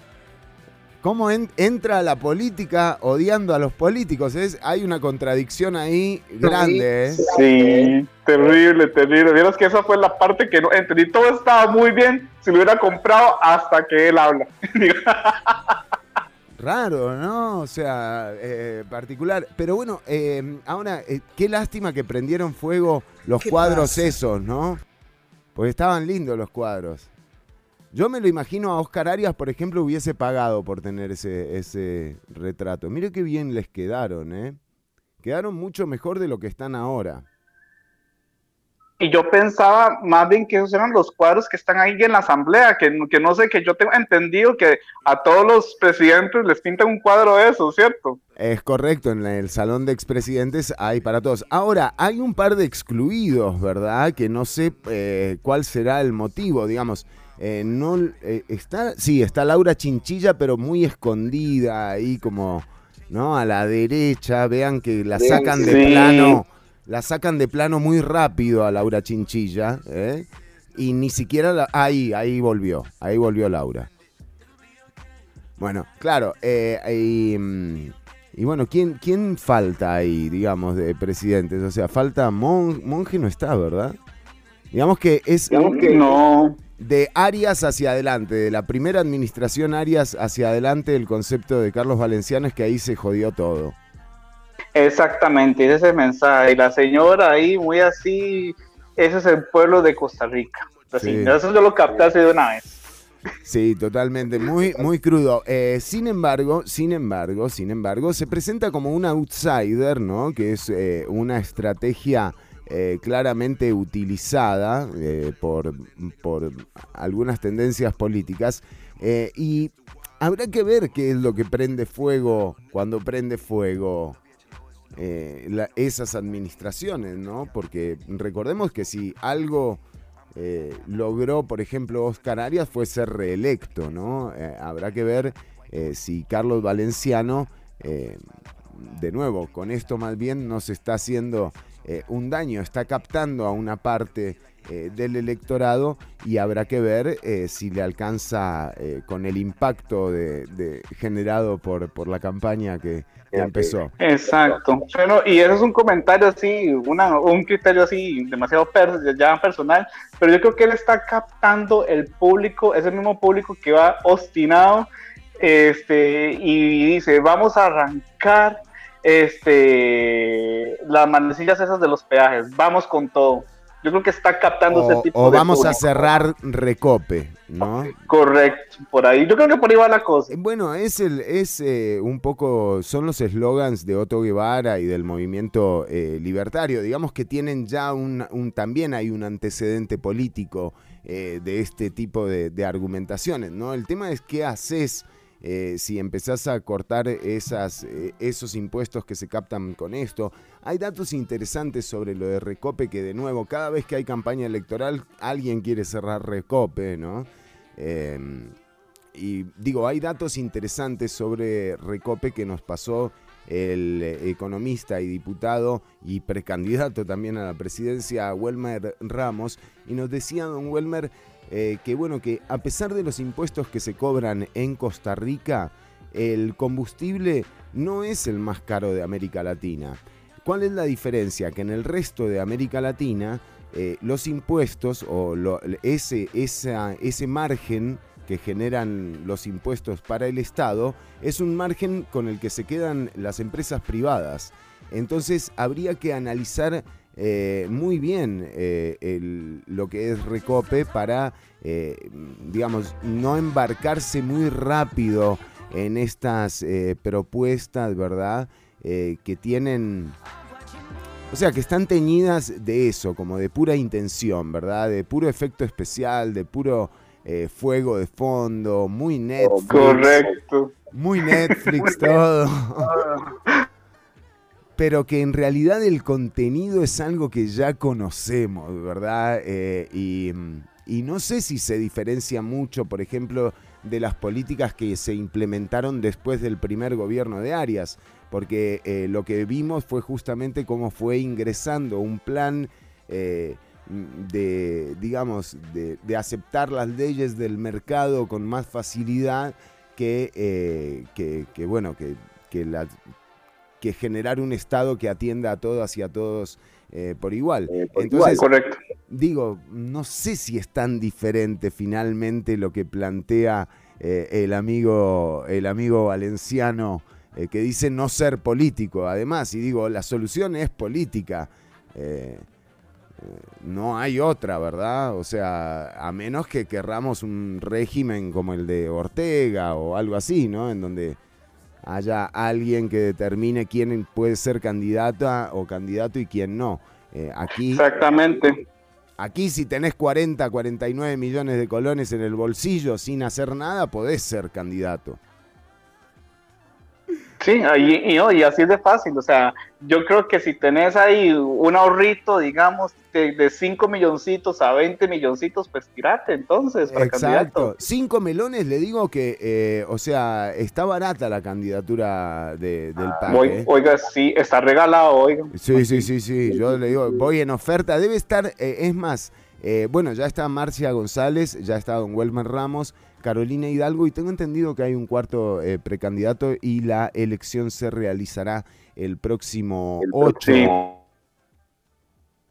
¿cómo entra la política odiando a los políticos? Es, hay una contradicción ahí grande. ¿eh? Sí, terrible, terrible. Vieron que esa fue la parte que no entendí. Todo estaba muy bien si lo hubiera comprado hasta que él habla. Raro, ¿no? O sea, eh, particular. Pero bueno, eh, ahora, eh, qué lástima que prendieron fuego los cuadros esos, ¿no? Porque estaban lindos los cuadros. Yo me lo imagino a Oscar Arias, por ejemplo, hubiese pagado por tener ese, ese retrato. Mire qué bien les quedaron, ¿eh? Quedaron mucho mejor de lo que están ahora. Y yo pensaba más bien que esos eran los cuadros que están ahí en la asamblea, que, que no sé, que yo tengo entendido que a todos los presidentes les pintan un cuadro de eso, ¿cierto? Es correcto, en el salón de expresidentes hay para todos. Ahora, hay un par de excluidos, ¿verdad? Que no sé eh, cuál será el motivo, digamos. Eh, no eh, está, sí, está Laura Chinchilla, pero muy escondida ahí como, ¿no? A la derecha, vean que la sacan de plano la sacan de plano muy rápido a Laura Chinchilla, ¿eh? y ni siquiera la, ahí, ahí volvió, ahí volvió Laura. Bueno, claro, eh, mm, y, bueno, ¿quién, ¿quién falta ahí, digamos, de presidentes? O sea, falta Monge no está, ¿verdad? Digamos que es que no. de Arias hacia adelante, de la primera administración Arias hacia adelante, el concepto de Carlos Valenciano es que ahí se jodió todo. Exactamente, ese es el mensaje. Y la señora ahí, muy así, ese es el pueblo de Costa Rica. Eso yo lo capté hace de una vez. Sí, totalmente, muy, muy crudo. Eh, sin embargo, sin embargo, sin embargo, se presenta como un outsider, ¿no? Que es eh, una estrategia eh, claramente utilizada por, por algunas tendencias políticas. y habrá que ver qué es lo que prende fuego cuando prende fuego eh, esas administraciones, ¿no? Porque recordemos que si algo eh, logró, por ejemplo, Oscar Arias fue ser reelecto, ¿no? Eh, habrá que ver si Carlos Valenciano, de nuevo, con esto más bien nos está haciendo un daño, está captando a una parte del electorado y habrá que ver si le alcanza con el impacto de, generado por, por la campaña que, empezó. Exacto. Bueno, y eso es un comentario así, una, un criterio así demasiado ya personal, pero yo creo que él está captando el público, ese mismo público que va obstinado este, y dice, vamos a arrancar este, las manecillas esas de los peajes, vamos con todo. Yo creo que está captando ese tipo de. O vamos a cerrar Recope, ¿no? Correcto, por ahí. Yo creo que por ahí va la cosa. Bueno, es, el, es eh, un poco. Son los eslogans de Otto Guevara y del movimiento eh, libertario. Digamos que tienen ya un, un. También hay un antecedente político eh, de este tipo de, de argumentaciones, ¿no? El tema es qué haces eh, si empezás a cortar eh, esos impuestos que se captan con esto. Hay datos interesantes sobre lo de Recope que de nuevo, cada vez que hay campaña electoral, alguien quiere cerrar Recope, ¿no? Em, y digo, hay datos interesantes sobre Recope que nos pasó el eh, economista y diputado y precandidato también a la presidencia, Welmer Ramos, y nos decía don Welmer eh, que bueno, que a pesar de los impuestos que se cobran en Costa Rica, el combustible no es el más caro de América Latina. ¿Cuál es la diferencia? Que en el resto de América Latina eh, los impuestos o ese, ese margen que generan los impuestos para el Estado es un margen con el que se quedan las empresas privadas. Entonces habría que analizar eh, muy bien eh, lo que es Recope para, digamos, no embarcarse muy rápido en estas propuestas, ¿verdad? que tienen o sea, que están teñidas de eso, como de pura intención, ¿verdad? De puro efecto especial, de puro eh, fuego de fondo, muy Netflix. Correcto. Muy Netflix todo. Pero que en realidad el contenido es algo que ya conocemos, ¿verdad? Eh, y, no sé si se diferencia mucho, por ejemplo, de las políticas que se implementaron después del primer gobierno de Arias porque eh, lo que vimos fue justamente cómo fue ingresando un plan eh, de, digamos, de, aceptar las leyes del mercado con más facilidad que, eh, bueno, que, que, generar un Estado que atienda a todas y a todos por igual. Entonces, correcto. digo, no sé si es tan diferente finalmente lo que plantea el, amigo, el amigo valenciano eh, que dice no ser político. Además, y digo, la solución es política. Eh, eh, no hay otra, ¿verdad? O sea, a menos que querramos un régimen como el de Ortega o algo así, ¿no? En donde haya alguien que determine quién puede ser candidata o candidato y quién no. aquí, Exactamente. Aquí si tenés 40, 49 millones de colones en el bolsillo sin hacer nada, podés ser candidato. Sí, y, y, así es de fácil. O sea, yo creo que si tenés ahí un ahorrito, digamos, de, 5 milloncitos a 20 milloncitos, pues tirate entonces para Exacto. 5 melones, le digo que, eh, o sea, está barata la candidatura de, del PAC. ¿eh? Oiga, sí, está regalado, oiga. Sí, sí, sí, sí. Yo le digo, voy en oferta. Debe estar, eh, es más, bueno, ya está Marcia González, ya está Don Welmer Ramos. Carolina Hidalgo y tengo entendido que hay un cuarto eh, precandidato y la elección se realizará el próximo 8,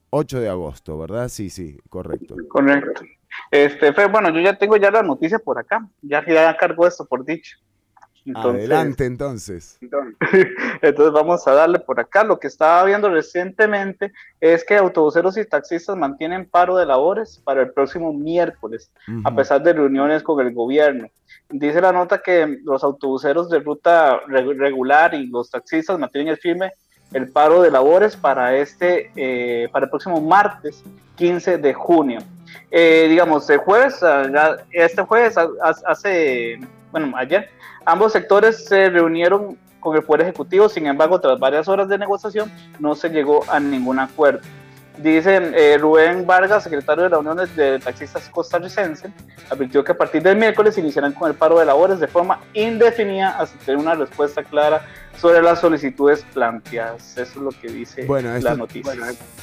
8 de agosto, ¿verdad? Sí, sí, correcto. Correcto. Este, bueno, yo ya tengo ya la noticia por acá, ya, ya cargo esto por dicho. Adelante entonces. Entonces vamos a darle por acá. Lo que estaba viendo recientemente es que autobuseros y taxistas mantienen paro de labores para el próximo miércoles, a pesar de reuniones con el gobierno. Dice la nota que los autobuseros de ruta regular y los taxistas mantienen el firme el paro de labores para este eh, para el próximo martes 15 de junio. Eh, digamos, el jueves, este jueves hace, bueno, ayer Ambos sectores se reunieron con el Poder Ejecutivo, sin embargo, tras varias horas de negociación, no se llegó a ningún acuerdo. Dice eh, Rubén Vargas, secretario de la Unión de Taxistas Costarricense, advirtió que a partir del miércoles iniciarán con el paro de labores de forma indefinida hasta tener una respuesta clara sobre las solicitudes planteadas. Eso es lo que dice la noticia.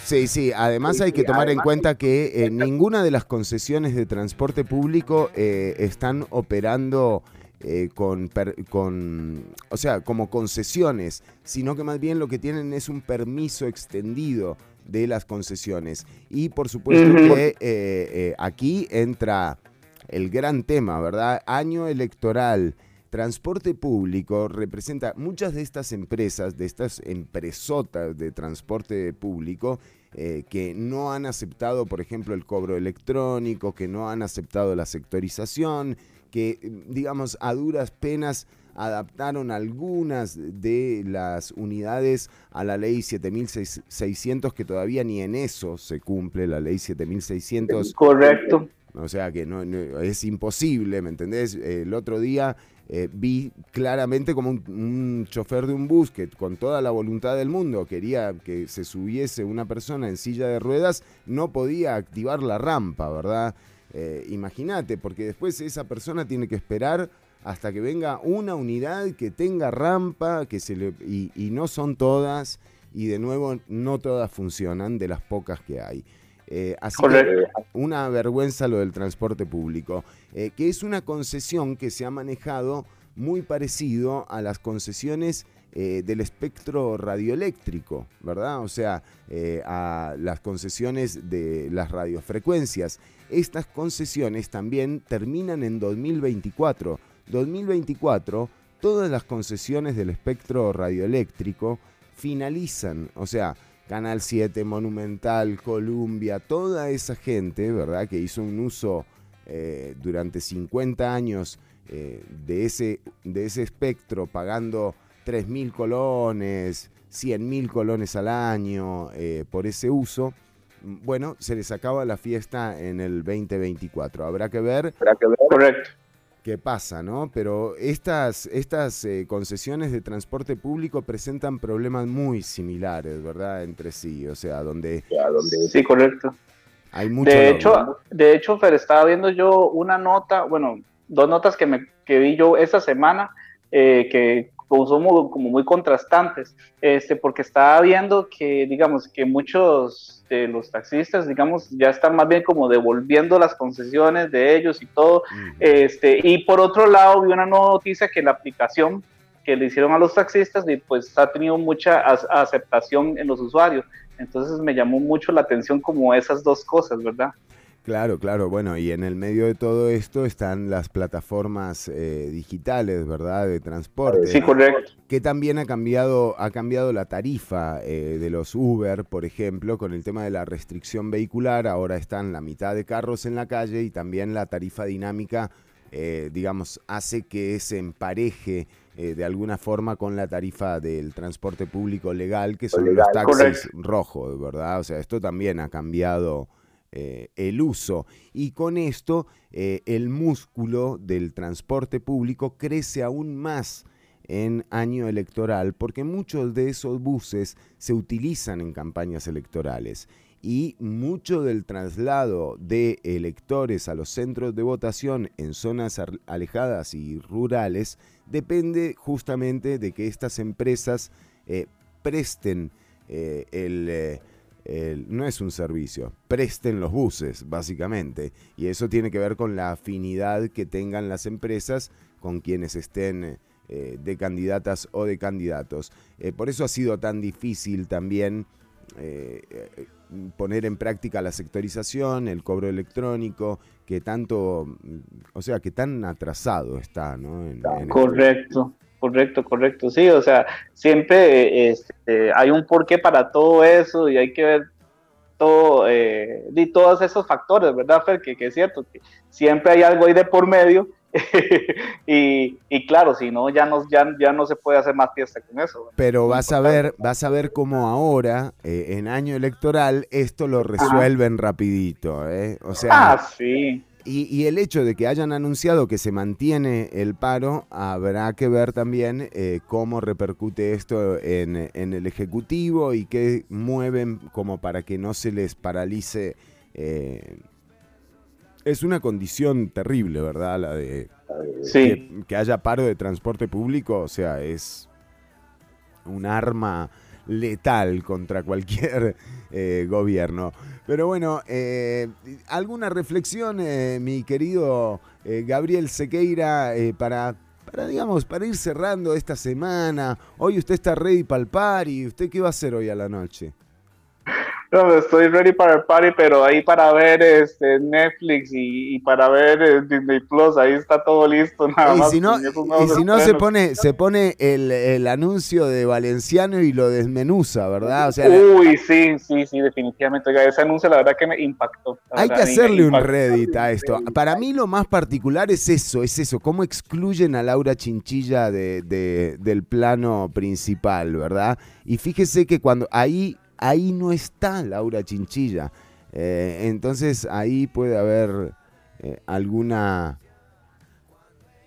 sí, sí. Además hay que tomar en cuenta que eh, ninguna de las concesiones de transporte público eh, están operando eh, con, con, o sea, como concesiones, sino que más bien lo que tienen es un permiso extendido de las concesiones. Y por supuesto que eh, eh, aquí entra el gran tema, ¿verdad? Año electoral. Transporte público representa muchas de estas empresas, de estas empresotas de transporte público, que no han aceptado, por ejemplo, el cobro electrónico, que no han aceptado la sectorización, que, digamos, a duras penas adaptaron algunas de las unidades a la ley 7600, que todavía ni en eso se cumple la ley 7600. Correcto. O sea que no, es imposible, ¿me entendés? El otro día eh, vi claramente como un, un, chofer de un bus que con toda la voluntad del mundo quería que se subiese una persona en silla de ruedas, no podía activar la rampa, ¿verdad? Eh, imagínate, porque después esa persona tiene que esperar hasta que venga una unidad que tenga rampa, que se le, y, no son todas, y de nuevo no todas funcionan de las pocas que hay. Eh, así que una vergüenza lo del transporte público, eh, que es una concesión que se ha manejado muy parecido a las concesiones eh, del espectro radioeléctrico, ¿verdad? O sea, a las concesiones de las radiofrecuencias. Estas concesiones también terminan en 2024. 2024, todas las concesiones del espectro radioeléctrico finalizan, o sea, Canal 7, Monumental, Columbia, toda esa gente, ¿verdad? Que hizo un uso eh, durante 50 años eh, de, ese, de ese espectro, pagando 3.000 colones, 100.000 colones al año eh, por ese uso. Bueno, se les acaba la fiesta en el 2024. Habrá que ver. Habrá que ver. Correcto qué pasa, ¿no? Pero estas, estas eh, concesiones de transporte público presentan problemas muy similares, ¿verdad? Entre sí, o sea, donde... Sí, correcto. Hay mucho... De hecho, de hecho, Fer, estaba viendo yo una nota, bueno, dos notas que, me, que vi yo esta semana, eh, que somos como muy contrastantes, este, porque estaba viendo que, digamos, que muchos de los taxistas, digamos, ya están más bien como devolviendo las concesiones de ellos y todo, este, y por otro lado vi una nueva noticia que la aplicación que le hicieron a los taxistas y pues ha tenido mucha aceptación en los usuarios, entonces me llamó mucho la atención como esas dos cosas, ¿verdad? Claro, claro. Bueno, y en el medio de todo esto están las plataformas eh, digitales, ¿verdad? De transporte. Sí, correcto. Que también ha cambiado, ha cambiado la tarifa eh, de los Uber, por ejemplo, con el tema de la restricción vehicular. Ahora están la mitad de carros en la calle y también la tarifa dinámica, eh, digamos, hace que se empareje de alguna forma con la tarifa del transporte público legal, que son los taxis rojos, ¿verdad? O sea, esto también ha cambiado eh, el uso. Y con esto eh, el músculo del transporte público crece aún más en año electoral porque muchos de esos buses se utilizan en campañas electorales y mucho del traslado de electores a los centros de votación en zonas alejadas y rurales depende justamente de que estas empresas eh, presten el no es un servicio, presten los buses, básicamente. Y eso tiene que ver con la afinidad que tengan las empresas con quienes estén eh, de candidatas o de candidatos. Eh, por eso ha sido tan difícil también eh, poner en práctica la sectorización, el cobro electrónico, que tanto, o sea, que tan atrasado está, ¿no? Correcto. Correcto, correcto, sí, o sea, siempre este, hay un porqué para todo eso y hay que ver todo, eh, y todos esos factores, ¿verdad, Fer? Que, es cierto, que siempre hay algo ahí de por medio y, y, claro, si no, ya no, ya, ya no se puede hacer más fiesta con eso. Pero vas a ver, vas a ver cómo ahora, eh, en año electoral, esto lo resuelven rapidito, ¿eh? O sea, ah, sí. Y, el hecho de que hayan anunciado que se mantiene el paro, habrá que ver también eh, cómo repercute esto en, el Ejecutivo y qué mueven como para que no se les paralice. Eh, es una condición terrible, ¿verdad? La de sí. que haya paro de transporte público, o sea, es un arma letal contra cualquier eh, gobierno. Pero bueno, eh, ¿alguna reflexión, eh, mi querido Gabriel Sequeira, para, para, digamos, para ir cerrando esta semana? Hoy usted está ready para el party, ¿usted qué va a hacer hoy a la noche? No, estoy ready para el party, pero ahí para ver este Netflix y, para ver eh, Disney Plus, ahí está todo listo. Nada y más si no, y si no se pone, se pone el, el, anuncio de Valenciano y lo desmenuza, ¿verdad? O sea, Uy, sí, sí, sí, definitivamente. ese anuncio la verdad que me impactó. Hay que hacerle un Reddit a esto. Para mí lo más particular es eso, es eso, cómo excluyen a Laura Chinchilla de, de, del plano principal, ¿verdad? Y fíjese que cuando ahí ahí no está Laura Chinchilla. Eh, entonces ahí puede haber eh, alguna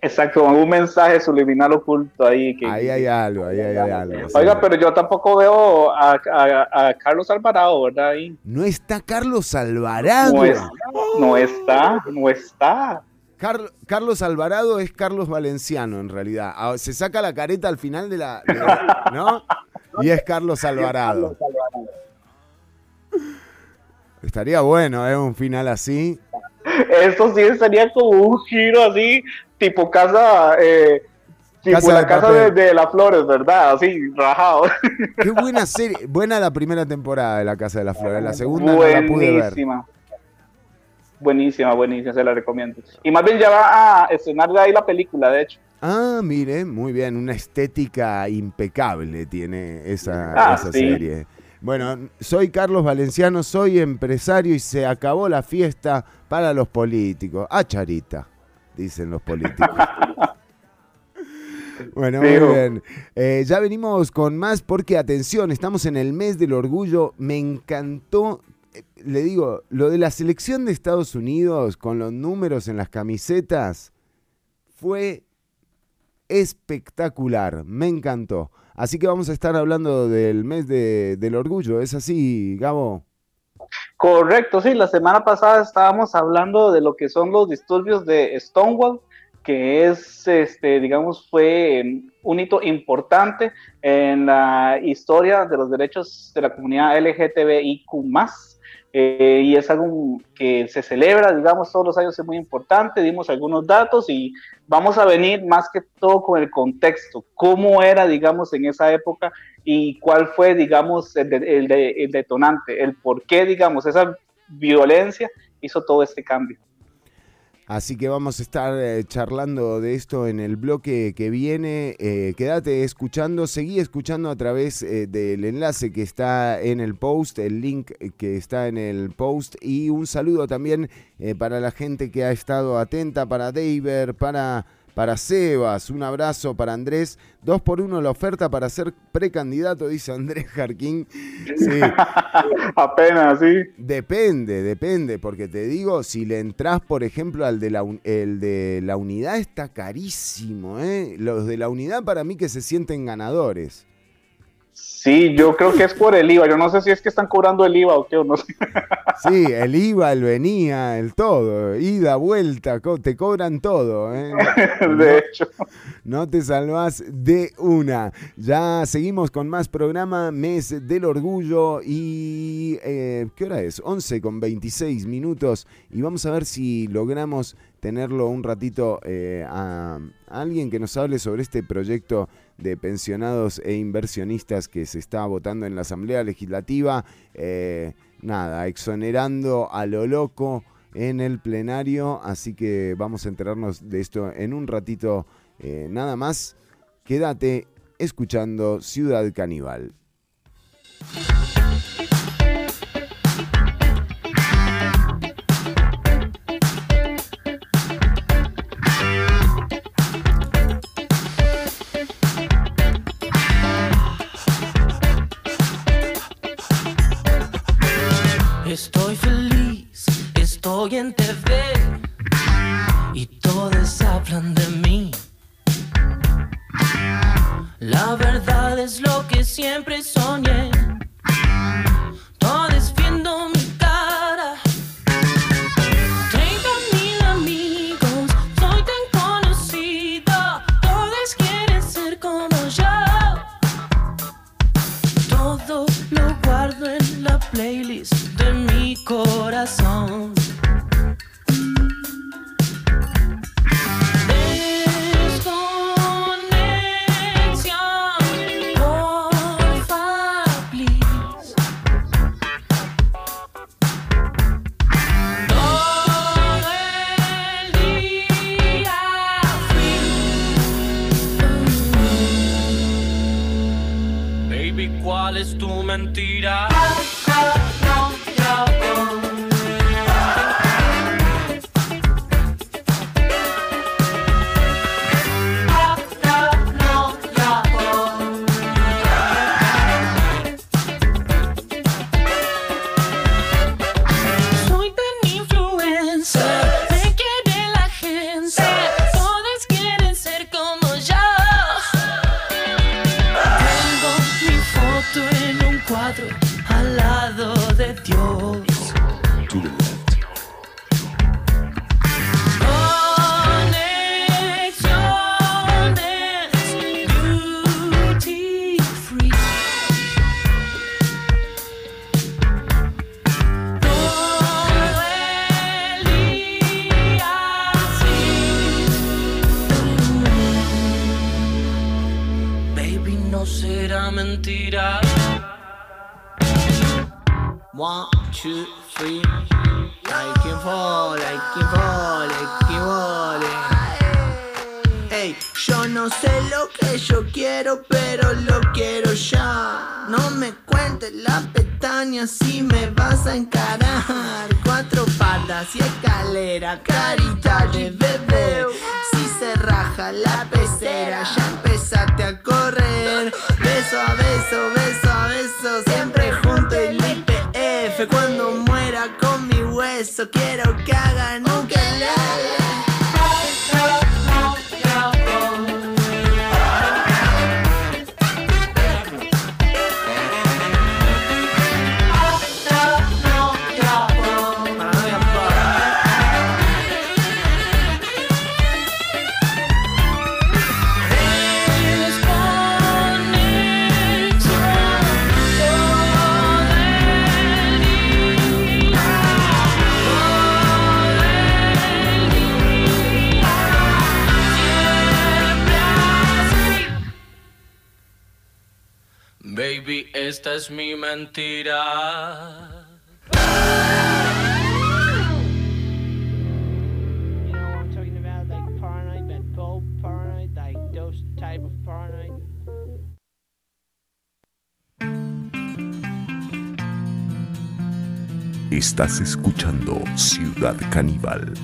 Exacto, un mensaje subliminal oculto ahí. Que, ahí hay algo, ahí hay algo. Oiga, pero yo tampoco veo a, a, Carlos Alvarado, ¿verdad? Ahí. No está Carlos Alvarado. No, no está, no está. Carlos Alvarado es Carlos Valenciano, en realidad. Ah, se saca la careta al final de la. ¿No? Y es Carlos Alvarado. Estaría bueno, ¿eh? Un final así. Eso sí sería como un giro así, tipo casa, eh, tipo la casa de, las flores, ¿verdad? Así, rajado. Qué buena serie, buena la primera temporada de la casa de las flores, la segunda no la pude ver. Buenísima, buenísima, se la recomiendo. Y más bien ya va a estrenar de ahí la película, de hecho. Ah, mire, muy bien, una estética impecable tiene esa, ah, serie. Bueno, soy Carlos Valenciano, soy empresario y se acabó la fiesta para los políticos. Ah, charita, dicen los políticos. Bueno, muy bien. Eh, ya venimos con más porque, atención, estamos en el mes del orgullo. Me encantó, eh, le digo, lo de la selección de Estados Unidos con los números en las camisetas fue espectacular. Me encantó. Así que vamos a estar hablando del mes del orgullo. ¿Es así, Gabo? Correcto, sí. La semana pasada estábamos hablando de lo que son los disturbios de Stonewall, que es, este, digamos, fue em, un hito importante en la historia de los derechos de la comunidad LGTBIQ eh, y es algo que se celebra, digamos, todos los años es muy importante, dimos algunos datos y vamos a venir más que todo con el contexto, cómo era, digamos, en esa época y cuál fue, digamos, el, el detonante, el por qué, digamos, esa violencia hizo todo este cambio. Así que vamos a estar eh, charlando de esto en el bloque que viene. Eh, quédate escuchando, seguí escuchando a través eh, del enlace que está en el post, el link que está en el post. Y un saludo también para la gente que ha estado atenta, para David, para para Sebas, un abrazo para Andrés. Dos por uno la oferta para ser precandidato, dice Andrés Jarquín. Sí. Apenas, sí. Depende, depende, porque te digo, si le entras, por ejemplo, al de la, el de la unidad está carísimo. ¿eh? Los de la unidad para mí que se sienten ganadores. Sí, yo creo que es por el IVA. Yo no sé si es que están cobrando el IVA o qué, o no sé. Sí, el IVA, el venía, el todo. Ida, vuelta, te cobran todo. ¿eh? De hecho. No te salvas de una. Ya seguimos con más programa, Mes del Orgullo. ¿Y eh, qué hora es? 11 con 26 minutos. Y vamos a ver si logramos tenerlo un ratito eh, a, alguien que nos hable sobre este proyecto de pensionados e inversionistas que se está votando en la Asamblea Legislativa. Eh, nada, exonerando a lo loco en el plenario. Así que vamos a enterarnos de esto en un ratito eh, nada más. Quédate escuchando Ciudad Caníbal. Estoy en TV y todos hablan de mí. La verdad es lo que siempre soñé. Estás escuchando Ciudad Caníbal.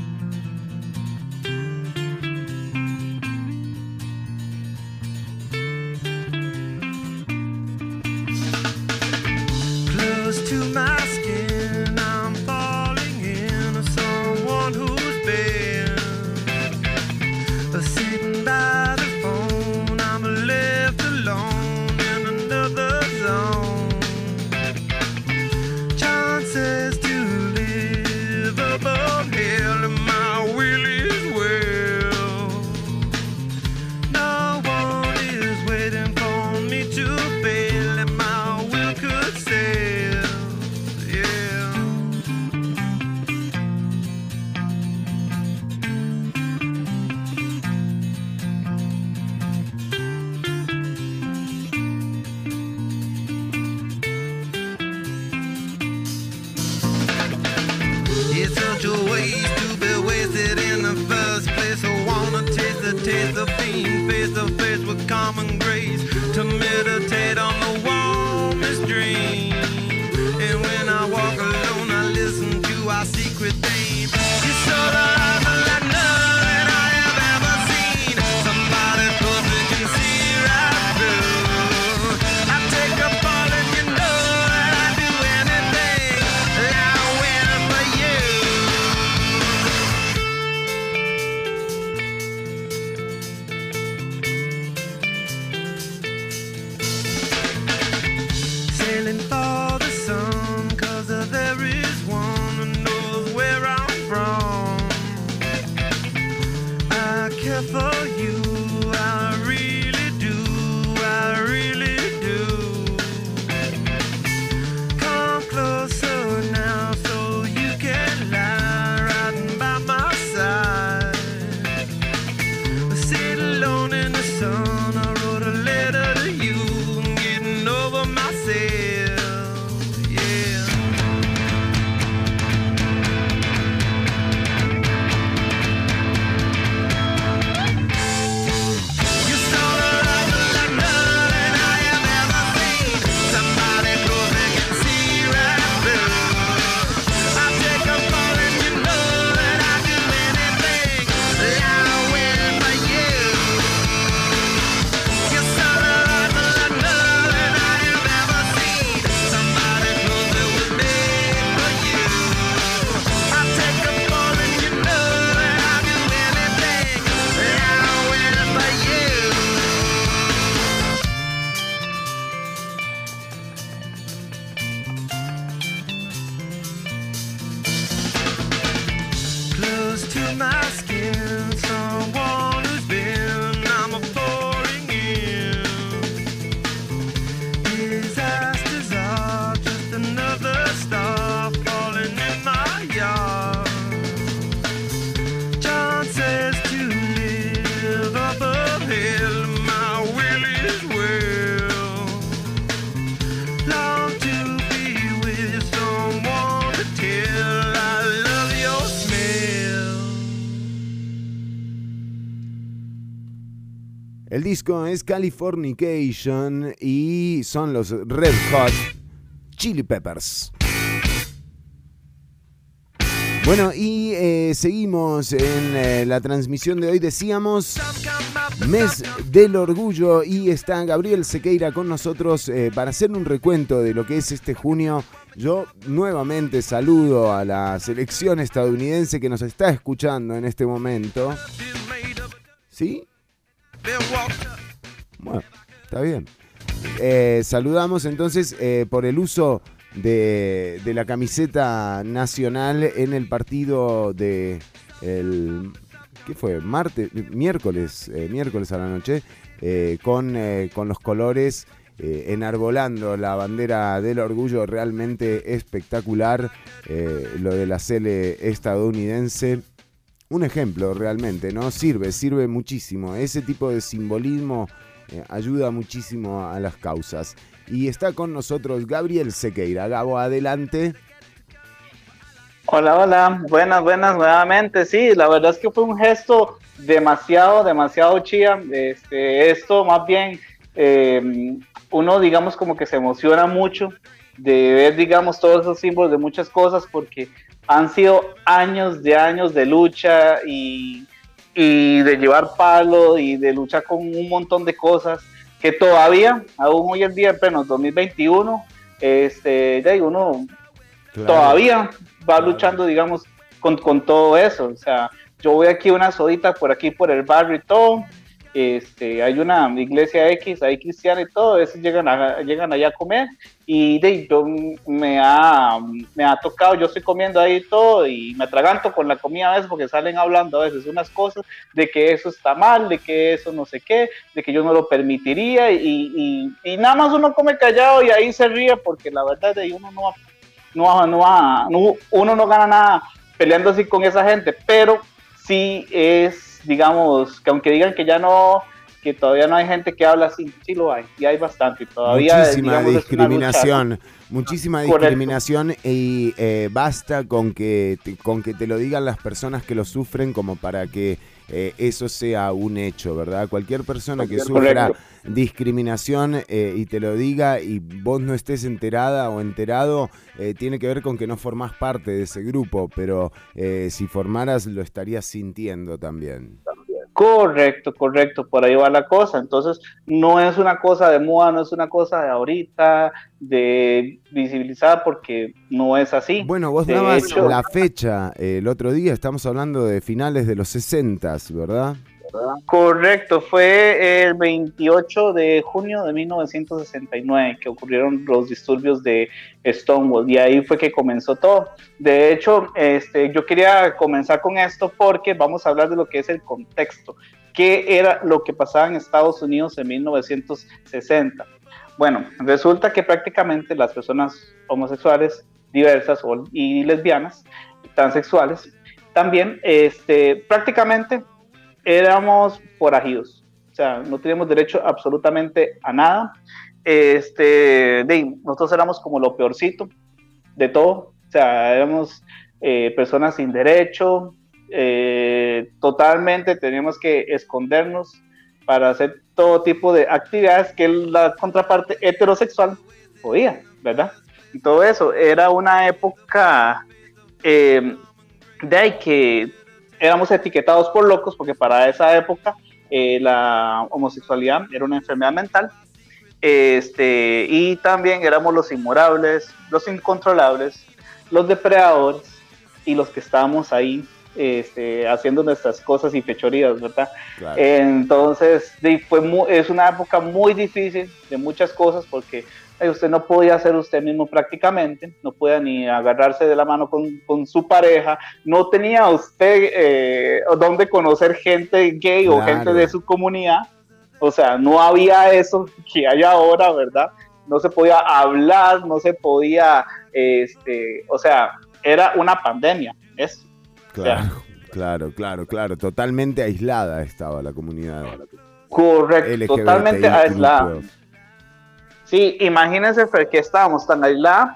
Disco es Californication y son los Red Hot Chili Peppers. Bueno, y eh, seguimos en eh, la transmisión de hoy. Decíamos mes del orgullo y está Gabriel Sequeira con nosotros eh, para hacer un recuento de lo que es este junio. Yo nuevamente saludo a la selección estadounidense que nos está escuchando en este momento. ¿Sí? Bueno, está bien. saludamos entonces por el uso de, la camiseta nacional en el partido de el ¿qué fue? Martes, miércoles, eh, miércoles a la noche, eh, con, eh, con, los colores enarbolando la bandera del orgullo realmente espectacular, lo de la Cele estadounidense. Un ejemplo realmente, ¿no? Sirve, sirve muchísimo. Ese tipo de simbolismo ayuda muchísimo a las causas. Y está con nosotros Gabriel Sequeira. Gabo, adelante. Hola, hola, buenas, buenas nuevamente. Sí, la verdad es que fue un gesto demasiado, demasiado chía. Este, esto más bien, eh, uno digamos como que se emociona mucho de ver, digamos, todos esos símbolos de muchas cosas porque han sido años de años de lucha y, y de llevar palo y de luchar con un montón de cosas que todavía, aún hoy en día, en pleno 2021, este, ya uno todavía va luchando, digamos, con, con, todo eso. O sea, yo voy aquí una sodita por aquí, por el barrio y todo, este, hay una iglesia X, hay cristiana y todo, a veces llegan, llegan allá a comer y de, yo me ha, me ha tocado, yo estoy comiendo ahí todo y me atraganto con la comida a veces porque salen hablando a veces unas cosas de que eso está mal, de que eso no sé qué, de que yo no lo permitiría y, y, nada más uno come callado y ahí se ríe porque la verdad de uno no, no, no, no, uno no gana nada peleando así con esa gente, pero sí es digamos, que aunque digan que ya no, que todavía no hay gente que habla así, sí lo hay, y hay bastante, todavía muchísima discriminación, muchísima discriminación y eh, basta con que, con que te lo digan las personas que lo sufren como para que eh, eso sea un hecho, ¿verdad? Cualquier persona que sufra discriminación eh, y te lo diga y vos no estés enterada o enterado, tiene que ver con que no formás parte de ese grupo, pero si formaras lo estarías sintiendo también. Correcto, correcto, por ahí va la cosa. Entonces, no es una cosa de moda, no es una cosa de ahorita, de visibilizar, porque no es así. Bueno, vos dabas la fecha el otro día, estamos hablando de finales de los 60, ¿verdad? Correcto, fue el 28 de junio de 1969 que ocurrieron los disturbios de Stonewall y ahí fue que comenzó todo. De hecho, este, yo quería comenzar con esto porque vamos a hablar de lo que es el contexto, qué era lo que pasaba en Estados Unidos en 1960. Bueno, resulta que prácticamente las personas homosexuales diversas y lesbianas, transexuales, también este, prácticamente éramos forajidos, o sea, no teníamos derecho absolutamente a nada. Este, de, nosotros éramos como lo peorcito de todo, o sea, éramos eh, personas sin derecho, eh, totalmente teníamos que escondernos para hacer todo tipo de actividades que la contraparte heterosexual podía, ¿verdad? Y todo eso era una época eh, de que éramos etiquetados por locos porque para esa época eh, la homosexualidad era una enfermedad mental. Este, y también éramos los inmorables, los incontrolables, los depredadores y los que estábamos ahí este, haciendo nuestras cosas y fechorías, ¿verdad? Entonces, fue es una época muy difícil de muchas cosas porque usted no podía ser usted mismo prácticamente, no podía ni agarrarse de la mano con, su pareja, no tenía usted eh, donde conocer gente gay o gente de su comunidad, o sea, no había eso que hay ahora, ¿verdad? No se podía hablar, no se podía, este, o sea, era una pandemia, eso. Claro, claro, claro, claro, totalmente aislada estaba la comunidad. Correcto, totalmente aislada. Sí, imagínense que estábamos tan aislados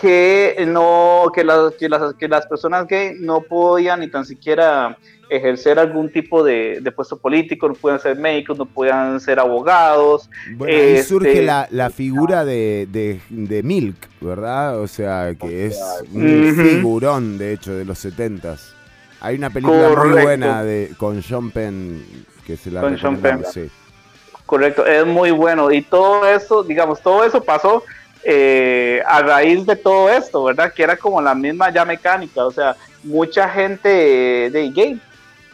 que no que las, que las, que las personas gay no podían ni tan siquiera ejercer algún tipo de, de puesto político, no podían ser médicos, no podían ser abogados. Bueno, ahí Este, surge la, la figura de, de- de Milk, ¿verdad? O sea, que es un figurón, de hecho, de los setentas. Hay una película muy buena de, con Sean Penn que se la Con recomendamos, Penn. sí. Correcto, es muy bueno. Y todo eso, digamos, todo eso pasó eh, a raíz de todo esto, ¿verdad? Que era como la misma ya mecánica. O sea, mucha gente de gay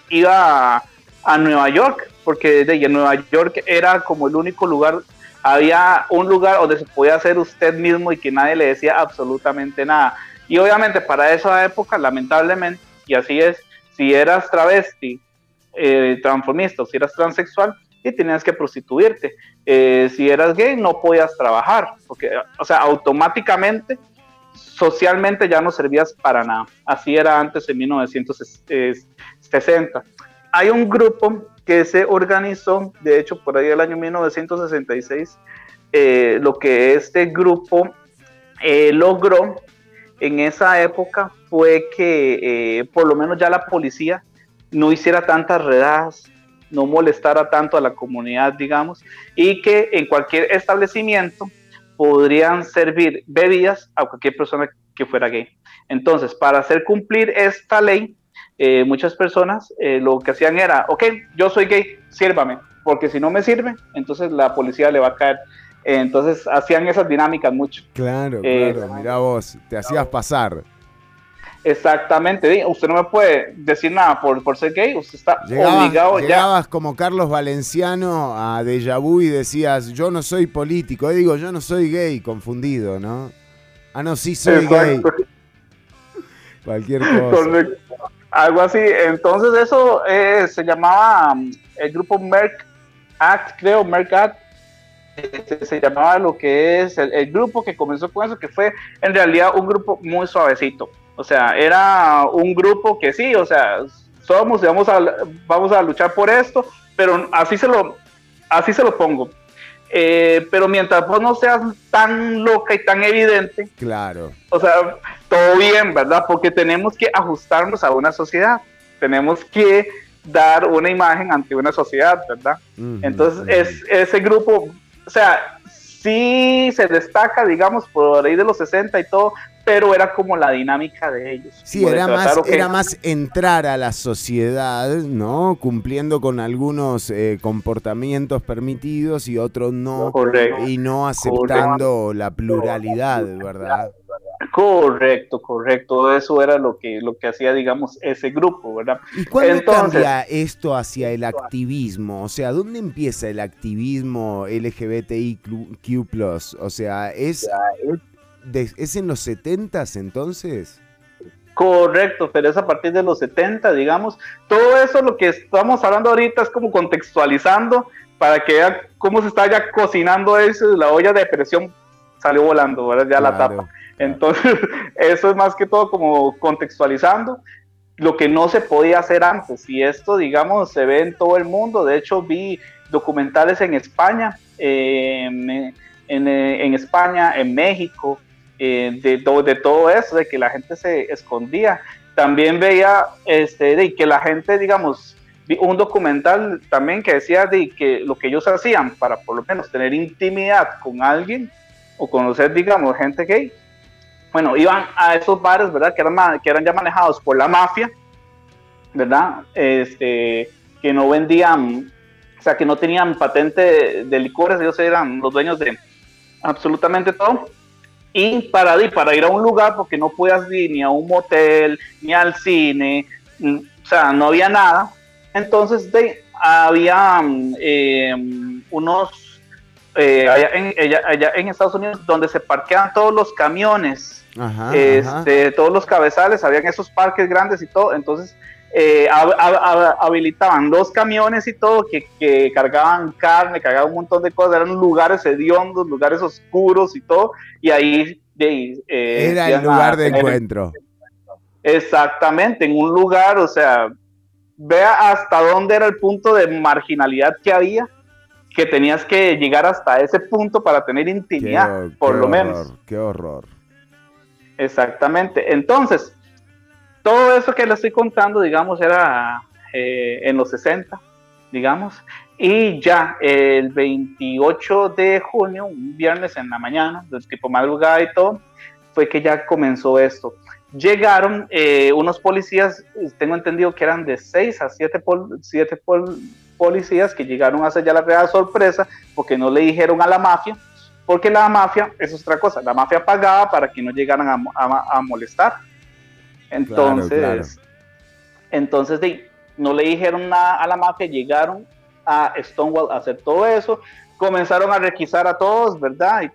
iba a, Nueva York, porque de, en Nueva York era como el único lugar, había un lugar donde se podía ser usted mismo y que nadie le decía absolutamente nada. Y obviamente para esa época, lamentablemente, y así es, si eras travesti, eh, transformista o si eras transexual, y tenías que prostituirte. Eh, si eras gay, no podías trabajar, porque, o sea, automáticamente, socialmente ya no servías para nada. Así era antes en 1960. Hay un grupo que se organizó, de hecho, por ahí el año 1966, eh, lo que este grupo eh, logró en esa época fue que eh, por lo menos ya la policía no hiciera tantas redadas, no molestara tanto a la comunidad, digamos, y que en cualquier establecimiento podrían servir bebidas a cualquier persona que fuera gay. Entonces, para hacer cumplir esta ley, eh, muchas personas eh, lo que hacían era, ok, yo soy gay, sírvame, porque si no me sirve, entonces la policía le va a caer. Eh, entonces hacían esas dinámicas mucho. Claro, Eh, claro, mirá vos, te hacías pasar. Exactamente, usted no me puede decir nada por, por ser gay, usted está Llegabas, obligado ya. llegabas como Carlos Valenciano a Deja Vu y decías, yo no soy político, Eh, digo, yo no soy gay, confundido, ¿no? Ah, no, sí soy gay. Cualquier cosa. Correcto. Algo así. Entonces eso eh, se llamaba mm, el grupo Merck Act, creo, Merck Act. Este, se llamaba lo que es el, el grupo que comenzó con eso, que fue en realidad un grupo muy suavecito. O sea, era un grupo que sí, o sea, somos y vamos a, vamos a luchar por esto, pero así se lo, así se lo pongo. Eh, pero mientras vos no seas tan loca y tan evidente, Claro. o sea, todo bien, ¿verdad? Porque tenemos que ajustarnos a una sociedad, tenemos que dar una imagen ante una sociedad, ¿verdad? Entonces, es, ese grupo, o sea, sí se destaca, digamos, por ahí de los 60 y todo, pero era como la dinámica de ellos. Sí, era más, era más entrar a la sociedad, ¿no? Cumpliendo con algunos eh, comportamientos permitidos y otros no. Correcto. Y no aceptando la pluralidad, ¿verdad? Correcto, correcto. Eso era lo que, lo que hacía, digamos, ese grupo, ¿verdad? ¿Y cuándo Entonces, cambia esto hacia el activismo? O sea, ¿dónde empieza el activismo LGBTIQ+. O sea, ¿es, de- ¿es en los 70s entonces? Correcto, pero es a partir de los 70, digamos. Todo eso lo que estamos hablando ahorita es como contextualizando para que vean cómo se está ya cocinando eso, la olla de presión salió volando, ¿verdad? Ya la Claro, tapa. Entonces, eso es más que todo como contextualizando lo que no se podía hacer antes. Y esto, digamos, se ve en todo el mundo. De hecho, vi documentales en España, eh, en, en, eh, en España, en México, eh, de, de todo eso, de que la gente se escondía. También veía este, de que la gente, digamos, un documental también que decía de que lo que ellos hacían para por lo menos tener intimidad con alguien o conocer, digamos, gente gay, bueno, iban a esos bares, ¿verdad? Que eran, que eran ya manejados por la mafia, ¿verdad? Este, que no vendían, o sea, que no tenían patente de, de licores, ellos eran los dueños de absolutamente todo. Y para, ir- para ir a un lugar, porque no podías ir ni a un motel, ni al cine, mm, o sea, no había nada. Entonces de, había mm, eh, unos, eh, allá, en, allá- allá en Estados Unidos, donde se parquean todos los camiones, Ajá, ajá. este, todos los cabezales, habían esos parques grandes y todo, entonces eh, hab- hab- hab- habilitaban los camiones y todo que, que cargaban carne, cargaban un montón de cosas, eran lugares hediondos, lugares oscuros y todo, y ahí de eh, Era el lugar de encuentro. Exactamente, en un lugar, o sea, vea hasta dónde era el punto de marginalidad que había, que tenías que llegar hasta ese punto para tener intimidad, por qué lo horror, menos. Qué horror. Exactamente. Entonces, todo eso que le estoy contando, digamos, era eh, en los 60, digamos, y ya el 28 de junio, un viernes en la mañana, del tipo madrugada y todo, fue que ya comenzó esto. Llegaron eh, unos policías, tengo entendido que eran de 6 a 7 siete policías que llegaron a hacer ya la real sorpresa porque no le dijeron a la mafia, porque la mafia, es otra cosa, la mafia pagaba para que no llegaran a, molestar. Entonces, entonces no le dijeron nada a la mafia, llegaron a Stonewall a hacer todo eso, comenzaron a requisar a todos, ¿verdad?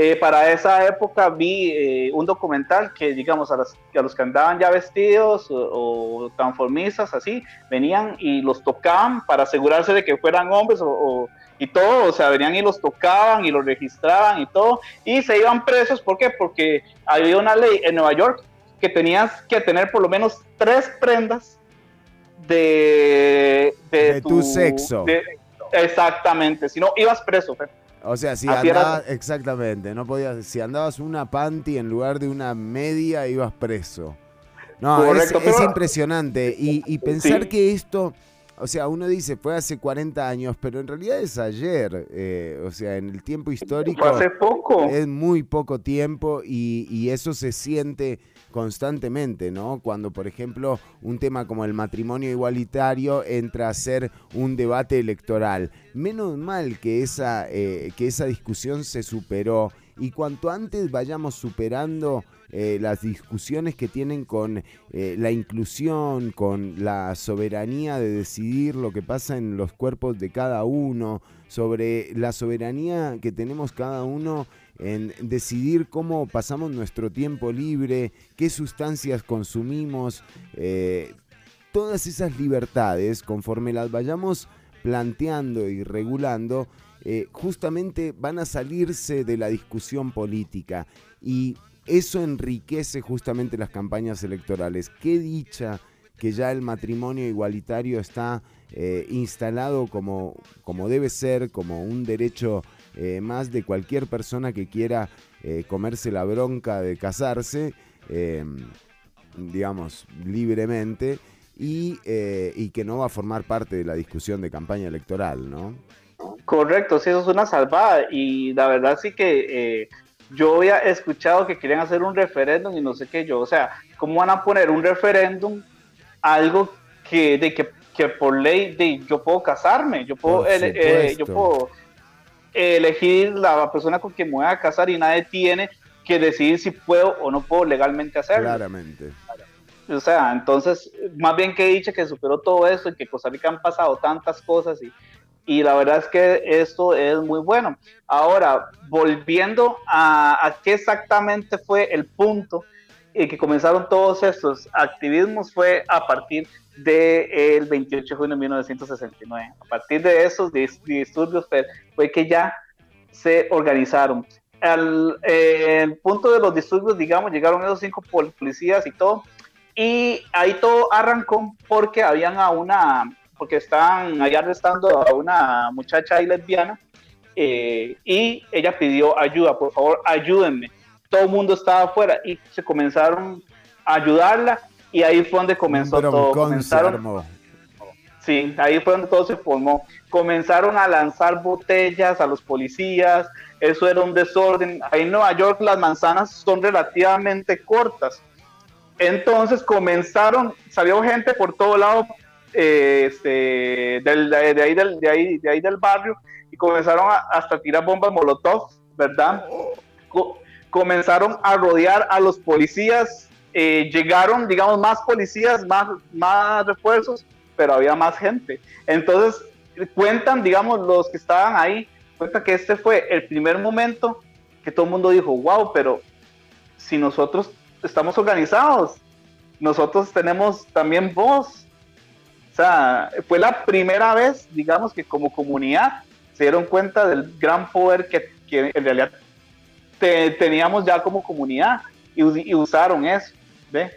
Eh, para esa época vi eh, un documental que, digamos, a, los que andaban ya vestidos o, transformistas, así, venían y los tocaban para asegurarse de que fueran hombres o, y todo, o sea, venían y los tocaban y los registraban y todo, y se iban presos, ¿por qué? Porque había una ley en Nueva York que tenías que tener por lo menos tres prendas de, de, tu, sexo. exactamente, si no, ibas preso. O sea, si andabas, exactamente, no podías, si andabas una panty en lugar de una media, ibas preso. No, es, impresionante. Y, pensar que esto, o sea, uno dice, fue hace 40 años, pero en realidad es ayer. Eh, o sea, en el tiempo histórico. hace poco. Es muy poco tiempo y, y eso se siente constantemente, ¿no? Cuando, por ejemplo, un tema como el matrimonio igualitario entra a ser un debate electoral. Menos mal que esa, eh, que esa discusión se superó y cuanto antes vayamos superando eh, las discusiones que tienen con eh, la inclusión, con la soberanía de decidir lo que pasa en los cuerpos de cada uno, sobre la soberanía que tenemos cada uno en decidir cómo pasamos nuestro tiempo libre, qué sustancias consumimos, eh, todas esas libertades, conforme las vayamos planteando y regulando, eh, justamente van a salirse de la discusión política y eso enriquece justamente las campañas electorales. Qué dicha que ya el matrimonio igualitario está eh, instalado como, como debe ser, como un derecho eh, más de cualquier persona que quiera eh, comerse la bronca de casarse, em, digamos, libremente, y, eh, y, que no va a formar parte de la discusión de campaña electoral, ¿no? Correcto, sí, eso es una salvada, y la verdad sí que yo había escuchado que querían hacer un referéndum y no sé qué yo, o sea, ¿cómo van a poner un referéndum algo que, de que, que por ley de, yo puedo casarme, yo puedo, yo puedo elegir la persona con quien me voy a casar y nadie tiene que decidir si puedo o no puedo legalmente hacerlo. Claramente. O sea, entonces, más bien que he dicho que superó todo eso y que Costa Rica han pasado tantas cosas y, y la verdad es que esto es muy bueno. Ahora, volviendo a, a qué exactamente fue el punto y que comenzaron todos estos activismos fue a partir del 28 de junio de 1969. A partir de esos disturbios pues, fue que ya se organizaron. Al el punto de los disturbios, digamos, llegaron esos cinco policías y todo, y ahí todo arrancó porque habían a una, porque estaban ahí arrestando a una muchacha ahí lesbiana, eh, y ella pidió ayuda, por favor, ayúdenme. Todo el mundo estaba afuera y se comenzaron a ayudarla y ahí fue donde comenzó todo. Comenzaron, sí, ahí fue donde todo se formó. Comenzaron a lanzar botellas a los policías, eso era un desorden. Ahí en Nueva York las manzanas son relativamente cortas. Entonces comenzaron, salió gente por todo lado eh, este, del, de, ahí del, de, ahí, de ahí del barrio y comenzaron a, hasta tirar bombas molotov, ¿verdad? Comenzaron a rodear a los policías eh, llegaron, digamos, más policías, más, más refuerzos, pero había más gente. Entonces, cuentan, digamos, los que estaban ahí, cuentan que este fue el primer momento que todo el mundo dijo, wow, pero si nosotros estamos organizados, nosotros tenemos también voz. O sea, fue la primera vez, digamos, que como comunidad se dieron cuenta del gran poder que, que en realidad teníamos ya como comunidad y, usaron eso. ¿ve?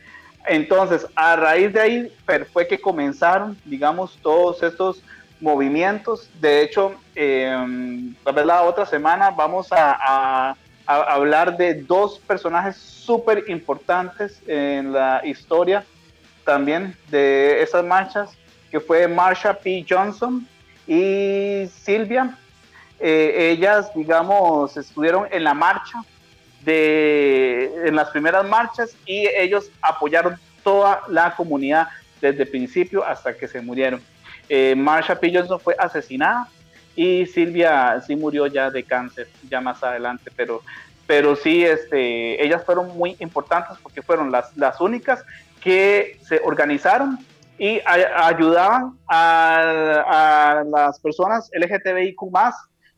Entonces, a raíz de ahí fue que comenzaron, digamos, todos estos movimientos. De hecho, eh, la otra semana vamos a, hablar de dos personajes súper importantes en la historia también de esas marchas, que fue Marsha P. Johnson y Silvia. Eh, ellas, digamos, estuvieron en la marcha, de, en las primeras marchas y ellos apoyaron toda la comunidad desde el principio hasta que se murieron. Eh, Marsha P. Johnson fue asesinada y Silvia sí murió ya de cáncer, ya más adelante, pero, pero sí, este, ellas fueron muy importantes porque fueron las, las únicas que se organizaron y ayudaban a, las personas LGTBIQ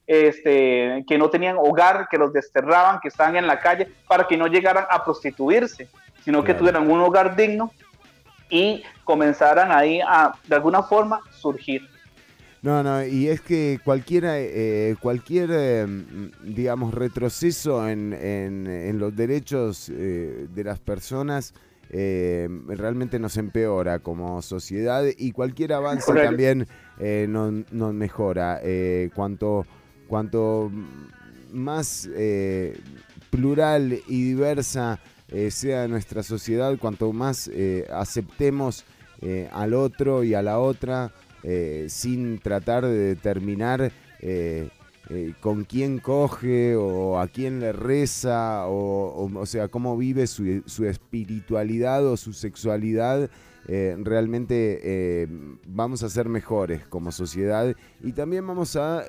este, que no tenían hogar, que los desterraban, que estaban en la calle, para que no llegaran a prostituirse, sino que tuvieran un hogar digno y comenzaran ahí a, de alguna forma, surgir. No, no, y es que cualquiera, eh, cualquier, eh, digamos, retroceso en, en, los derechos eh, de las personas realmente nos empeora como sociedad y cualquier avance también nos, nos, mejora. cuanto, cuanto más plural y diversa sea nuestra sociedad, cuanto más aceptemos al otro y a la otra, eh, sin tratar de determinar eh, eh, con quién coge o a quién le reza o, o, sea, cómo vive su, su, espiritualidad o su sexualidad. Realmente vamos a ser mejores como sociedad y también vamos a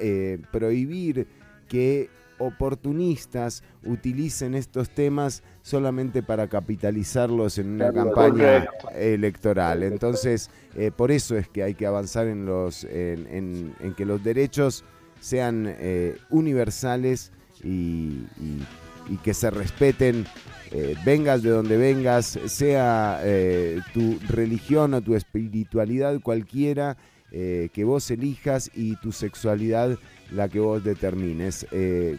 prohibir que oportunistas utilicen estos temas solamente para capitalizarlos en una campaña electoral. Entonces, eh, por eso es que hay que avanzar en, los, en, que los derechos sean eh, universales y, que se respeten, eh, vengas de donde vengas, sea tu religión o tu espiritualidad cualquiera que vos elijas y tu sexualidad la que vos determines, eh,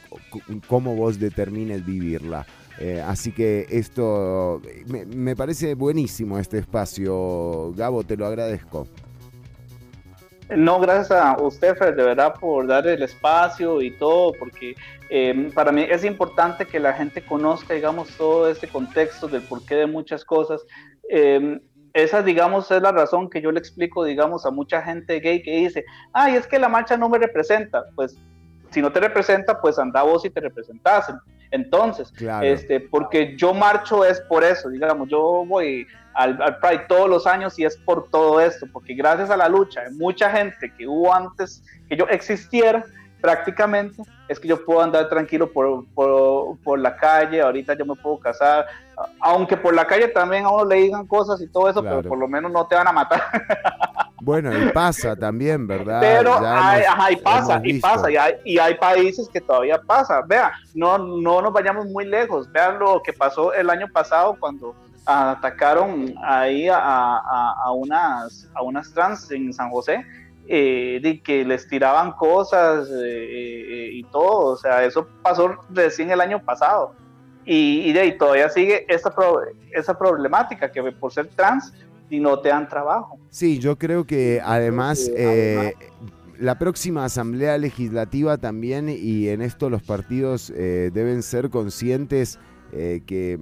cómo vos determines vivirla. Eh, así que esto me, parece buenísimo este espacio. Gabo, te lo agradezco. No, gracias a usted, Fred, de verdad, por dar el espacio y todo, porque eh, para mí es importante que la gente conozca, digamos, todo este contexto del porqué de muchas cosas esa, digamos, es la razón que yo le explico, digamos, a mucha gente gay que dice, ay, es que la marcha no me representa. Pues, si no te representa, pues anda vos y te representasen. Entonces, este, porque yo marcho es por eso, digamos, yo voy al, al, Pride todos los años y es por todo esto, porque gracias a la lucha de mucha gente que hubo antes que yo existiera, prácticamente es que yo puedo andar tranquilo por, por, por, la calle, ahorita yo me puedo casar, aunque por la calle también a uno le digan cosas y todo eso, pero por lo menos no te van a matar. Bueno, y pasa también, ¿verdad? Pero hay, ajá, y pasa, y pasa, y hay, y hay países que todavía pasa. Vea, no, no nos vayamos muy lejos, vean lo que pasó el año pasado cuando atacaron ahí a, a, a unas, a unas trans en San José eh, de que les tiraban cosas eh, eh, y todo, o sea, eso pasó recién el año pasado. Y, de ahí todavía sigue esa, esa problemática que por ser trans y no te dan trabajo. Sí, yo creo que además la próxima asamblea legislativa también y en esto los partidos deben ser conscientes que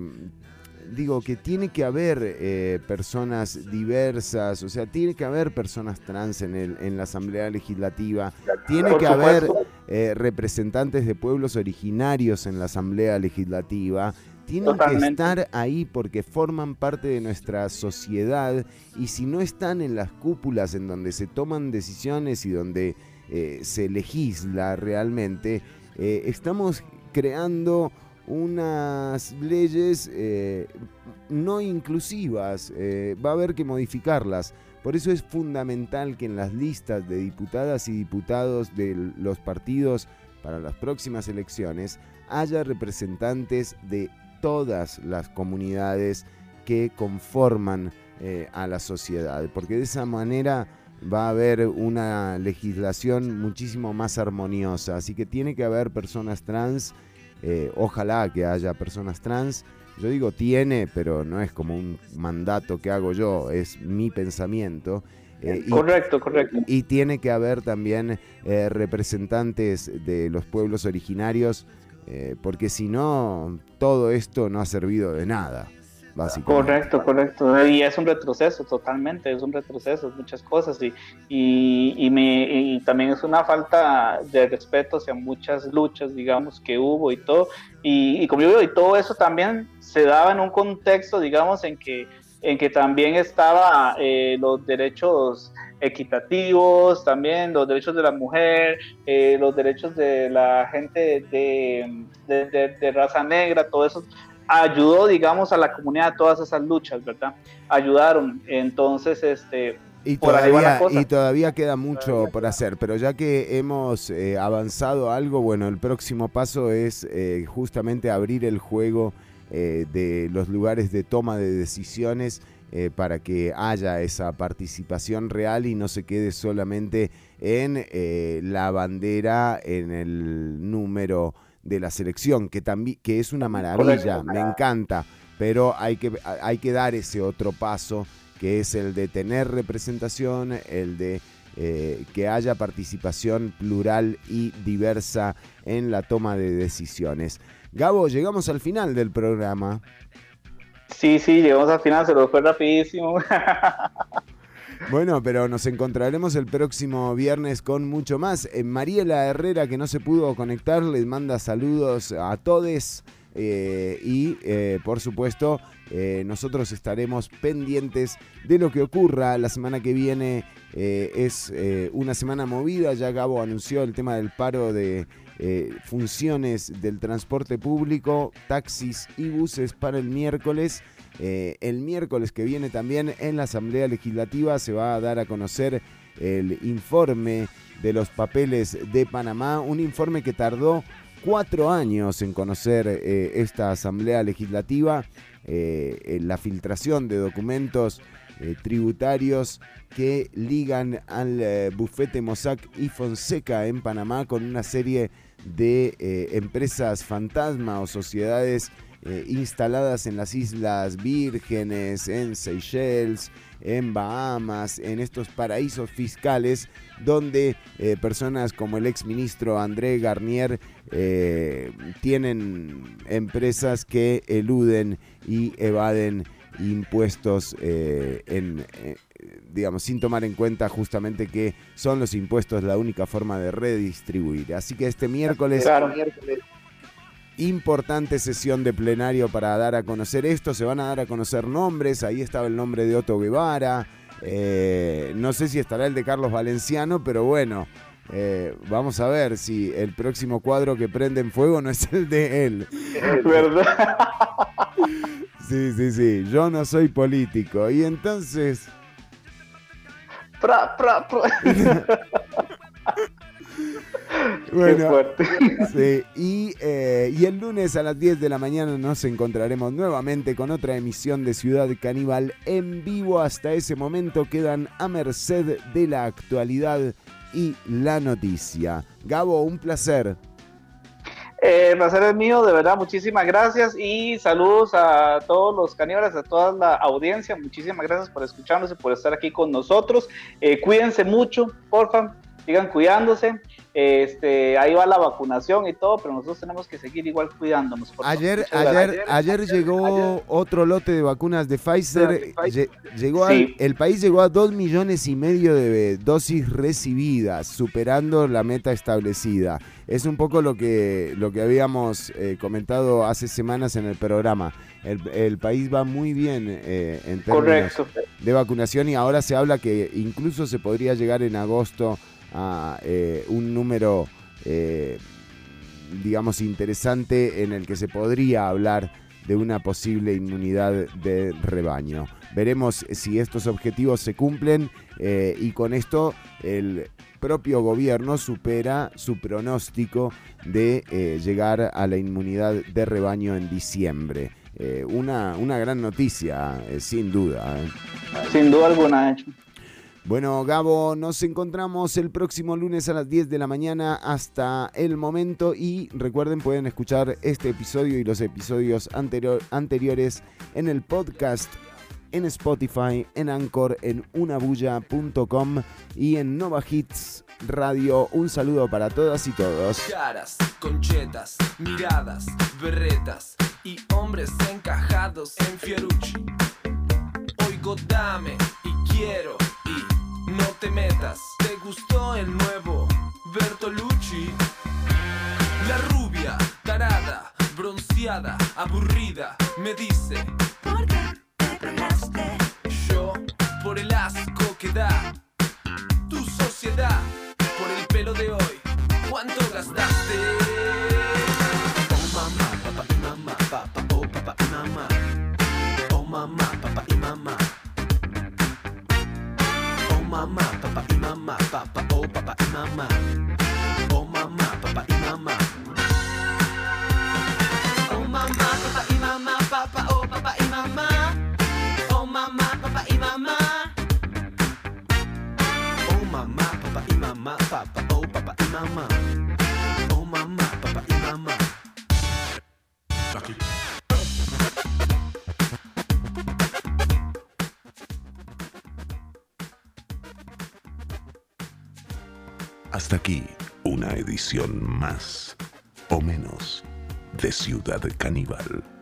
digo que tiene que haber eh, personas diversas, o sea, tiene que haber personas trans en, el, en la Asamblea Legislativa, tiene que haber eh, representantes de pueblos originarios en la Asamblea Legislativa, tienen que estar ahí porque forman parte de nuestra sociedad y si no están en las cúpulas en donde se toman decisiones y donde eh, se legisla realmente, estamos creando unas leyes eh, no inclusivas, eh, va a haber que modificarlas. Por eso es fundamental que en las listas de diputadas y diputados de los partidos para las próximas elecciones haya representantes de todas las comunidades que conforman eh, a la sociedad, porque de esa manera va a haber una legislación muchísimo más armoniosa, así que tiene que haber personas trans eh, ojalá que haya personas trans. Yo digo tiene, pero no es como un mandato que hago yo, es mi pensamiento. Eh, correcto, correcto. Y tiene que haber también representantes de los pueblos originarios eh, porque si no, todo esto no ha servido de nada. Básicamente. Correcto, correcto. Y es un retroceso totalmente, es un retroceso, muchas cosas. Y, y, y, me, y también es una falta de respeto hacia muchas luchas, digamos, que hubo y todo. Y, como yo digo, y todo eso también se daba en un contexto, digamos, en que, en que también estaba eh, los derechos equitativos, también los derechos de la mujer, eh, los derechos de la gente de, de, de, de raza negra, todo eso ayudó, digamos, a la comunidad a todas esas luchas, ¿verdad? Ayudaron. Entonces, este, y todavía, y todavía queda mucho por hacer, pero ya que hemos eh, avanzado algo, bueno, el próximo paso es eh, justamente abrir el juego eh, de los lugares de toma de decisiones eh, para que haya esa participación real y no se quede solamente en eh, la bandera, en el número de la selección, que, también, que es una maravilla, me encanta, pero hay que, hay que dar ese otro paso, que es el de tener representación, el de eh, que haya participación plural y diversa en la toma de decisiones. Gabo, llegamos al final del programa. Sí, sí, llegamos al final, se lo fue rapidísimo. Bueno, pero nos encontraremos el próximo viernes con mucho más. Eh, Mariela Herrera, que no se pudo conectar, les manda saludos a todos. Eh, y eh, por supuesto, eh, nosotros estaremos pendientes de lo que ocurra. La semana que viene es una semana movida. Ya Gabo anunció el tema del paro de funciones del transporte público, taxis y buses para el miércoles. el miércoles que viene también en la Asamblea Legislativa se va a dar a conocer el informe de los papeles de Panamá, un informe que tardó cuatro años en conocer esta Asamblea Legislativa eh, la filtración de documentos eh, tributarios que ligan al eh, bufete Mossack y Fonseca en Panamá con una serie de eh, empresas fantasma o sociedades instaladas en las Islas Vírgenes, en Seychelles, en Bahamas, en estos paraísos fiscales donde personas como el exministro André Garnier tienen empresas que eluden y evaden impuestos eh, en, eh, digamos, sin tomar en cuenta justamente que son los impuestos la única forma de redistribuir. Así que este miércoles, Claro, miércoles. importante sesión de plenario para dar a conocer esto. Se van a dar a conocer nombres. Ahí estaba el nombre de Otto Guevara. Eh, no sé si estará el de Carlos Valenciano, pero bueno. eh, vamos a ver si el próximo cuadro que prende en fuego no es el de él. ¿Verdad? Sí, sí, sí. Yo no soy político. Y entonces. Pra, pra, pra. Bueno, sí, y, eh, y el lunes a las 10 de la mañana nos encontraremos nuevamente con otra emisión de Ciudad Caníbal en vivo. Hasta ese momento quedan a merced de la actualidad y la noticia. Gabo, un placer. Eh, el placer es mío, de verdad, muchísimas gracias y saludos a todos los caníbales, a toda la audiencia. Muchísimas gracias por escucharnos y por estar aquí con nosotros. Eh, cuídense mucho, porfa, sigan cuidándose. Este, ahí va la vacunación y todo, pero nosotros tenemos que seguir igual cuidándonos. Ayer, gracias. ayer, ayer llegó otro lote de vacunas de Pfizer. De Pfizer. Lle- Llegó Sí. al- el país llegó a 2 millones y medio de dosis recibidas, superando la meta establecida. Es un poco lo que, lo que habíamos eh, comentado hace semanas en el programa. El, el país va muy bien eh, en términos Correcto. de vacunación y ahora se habla que incluso se podría llegar en agosto a eh, un número, eh, digamos, interesante en el que se podría hablar de una posible inmunidad de rebaño. Veremos si estos objetivos se cumplen eh, y con esto el propio gobierno supera su pronóstico de llegar a la inmunidad de rebaño en diciembre. Una, una gran noticia, sin duda. Sin duda alguna, hecho. Bueno, Gabo, nos encontramos el próximo lunes a las 10 de la mañana hasta el momento y recuerden pueden escuchar este episodio y los episodios anterior- anteriores en el podcast en Spotify, en Anchor, en unabulla.com y en Nova Hits Radio. Un saludo para todas y todos. Caras, conchetas, miradas, berretas y hombres encajados en Fiorucci. Oigo dame y quiero no te metas. ¿Te gustó el nuevo Bertolucci? La rubia, tarada, bronceada, aburrida, me dice. ¿Por qué te pelaste? Yo, por el asco que da tu sociedad, por el pelo de hoy. ¿Cuánto gastaste? mama, papa imama, papa oh papa imama. Aquí una edición más o menos de Ciudad Caníbal.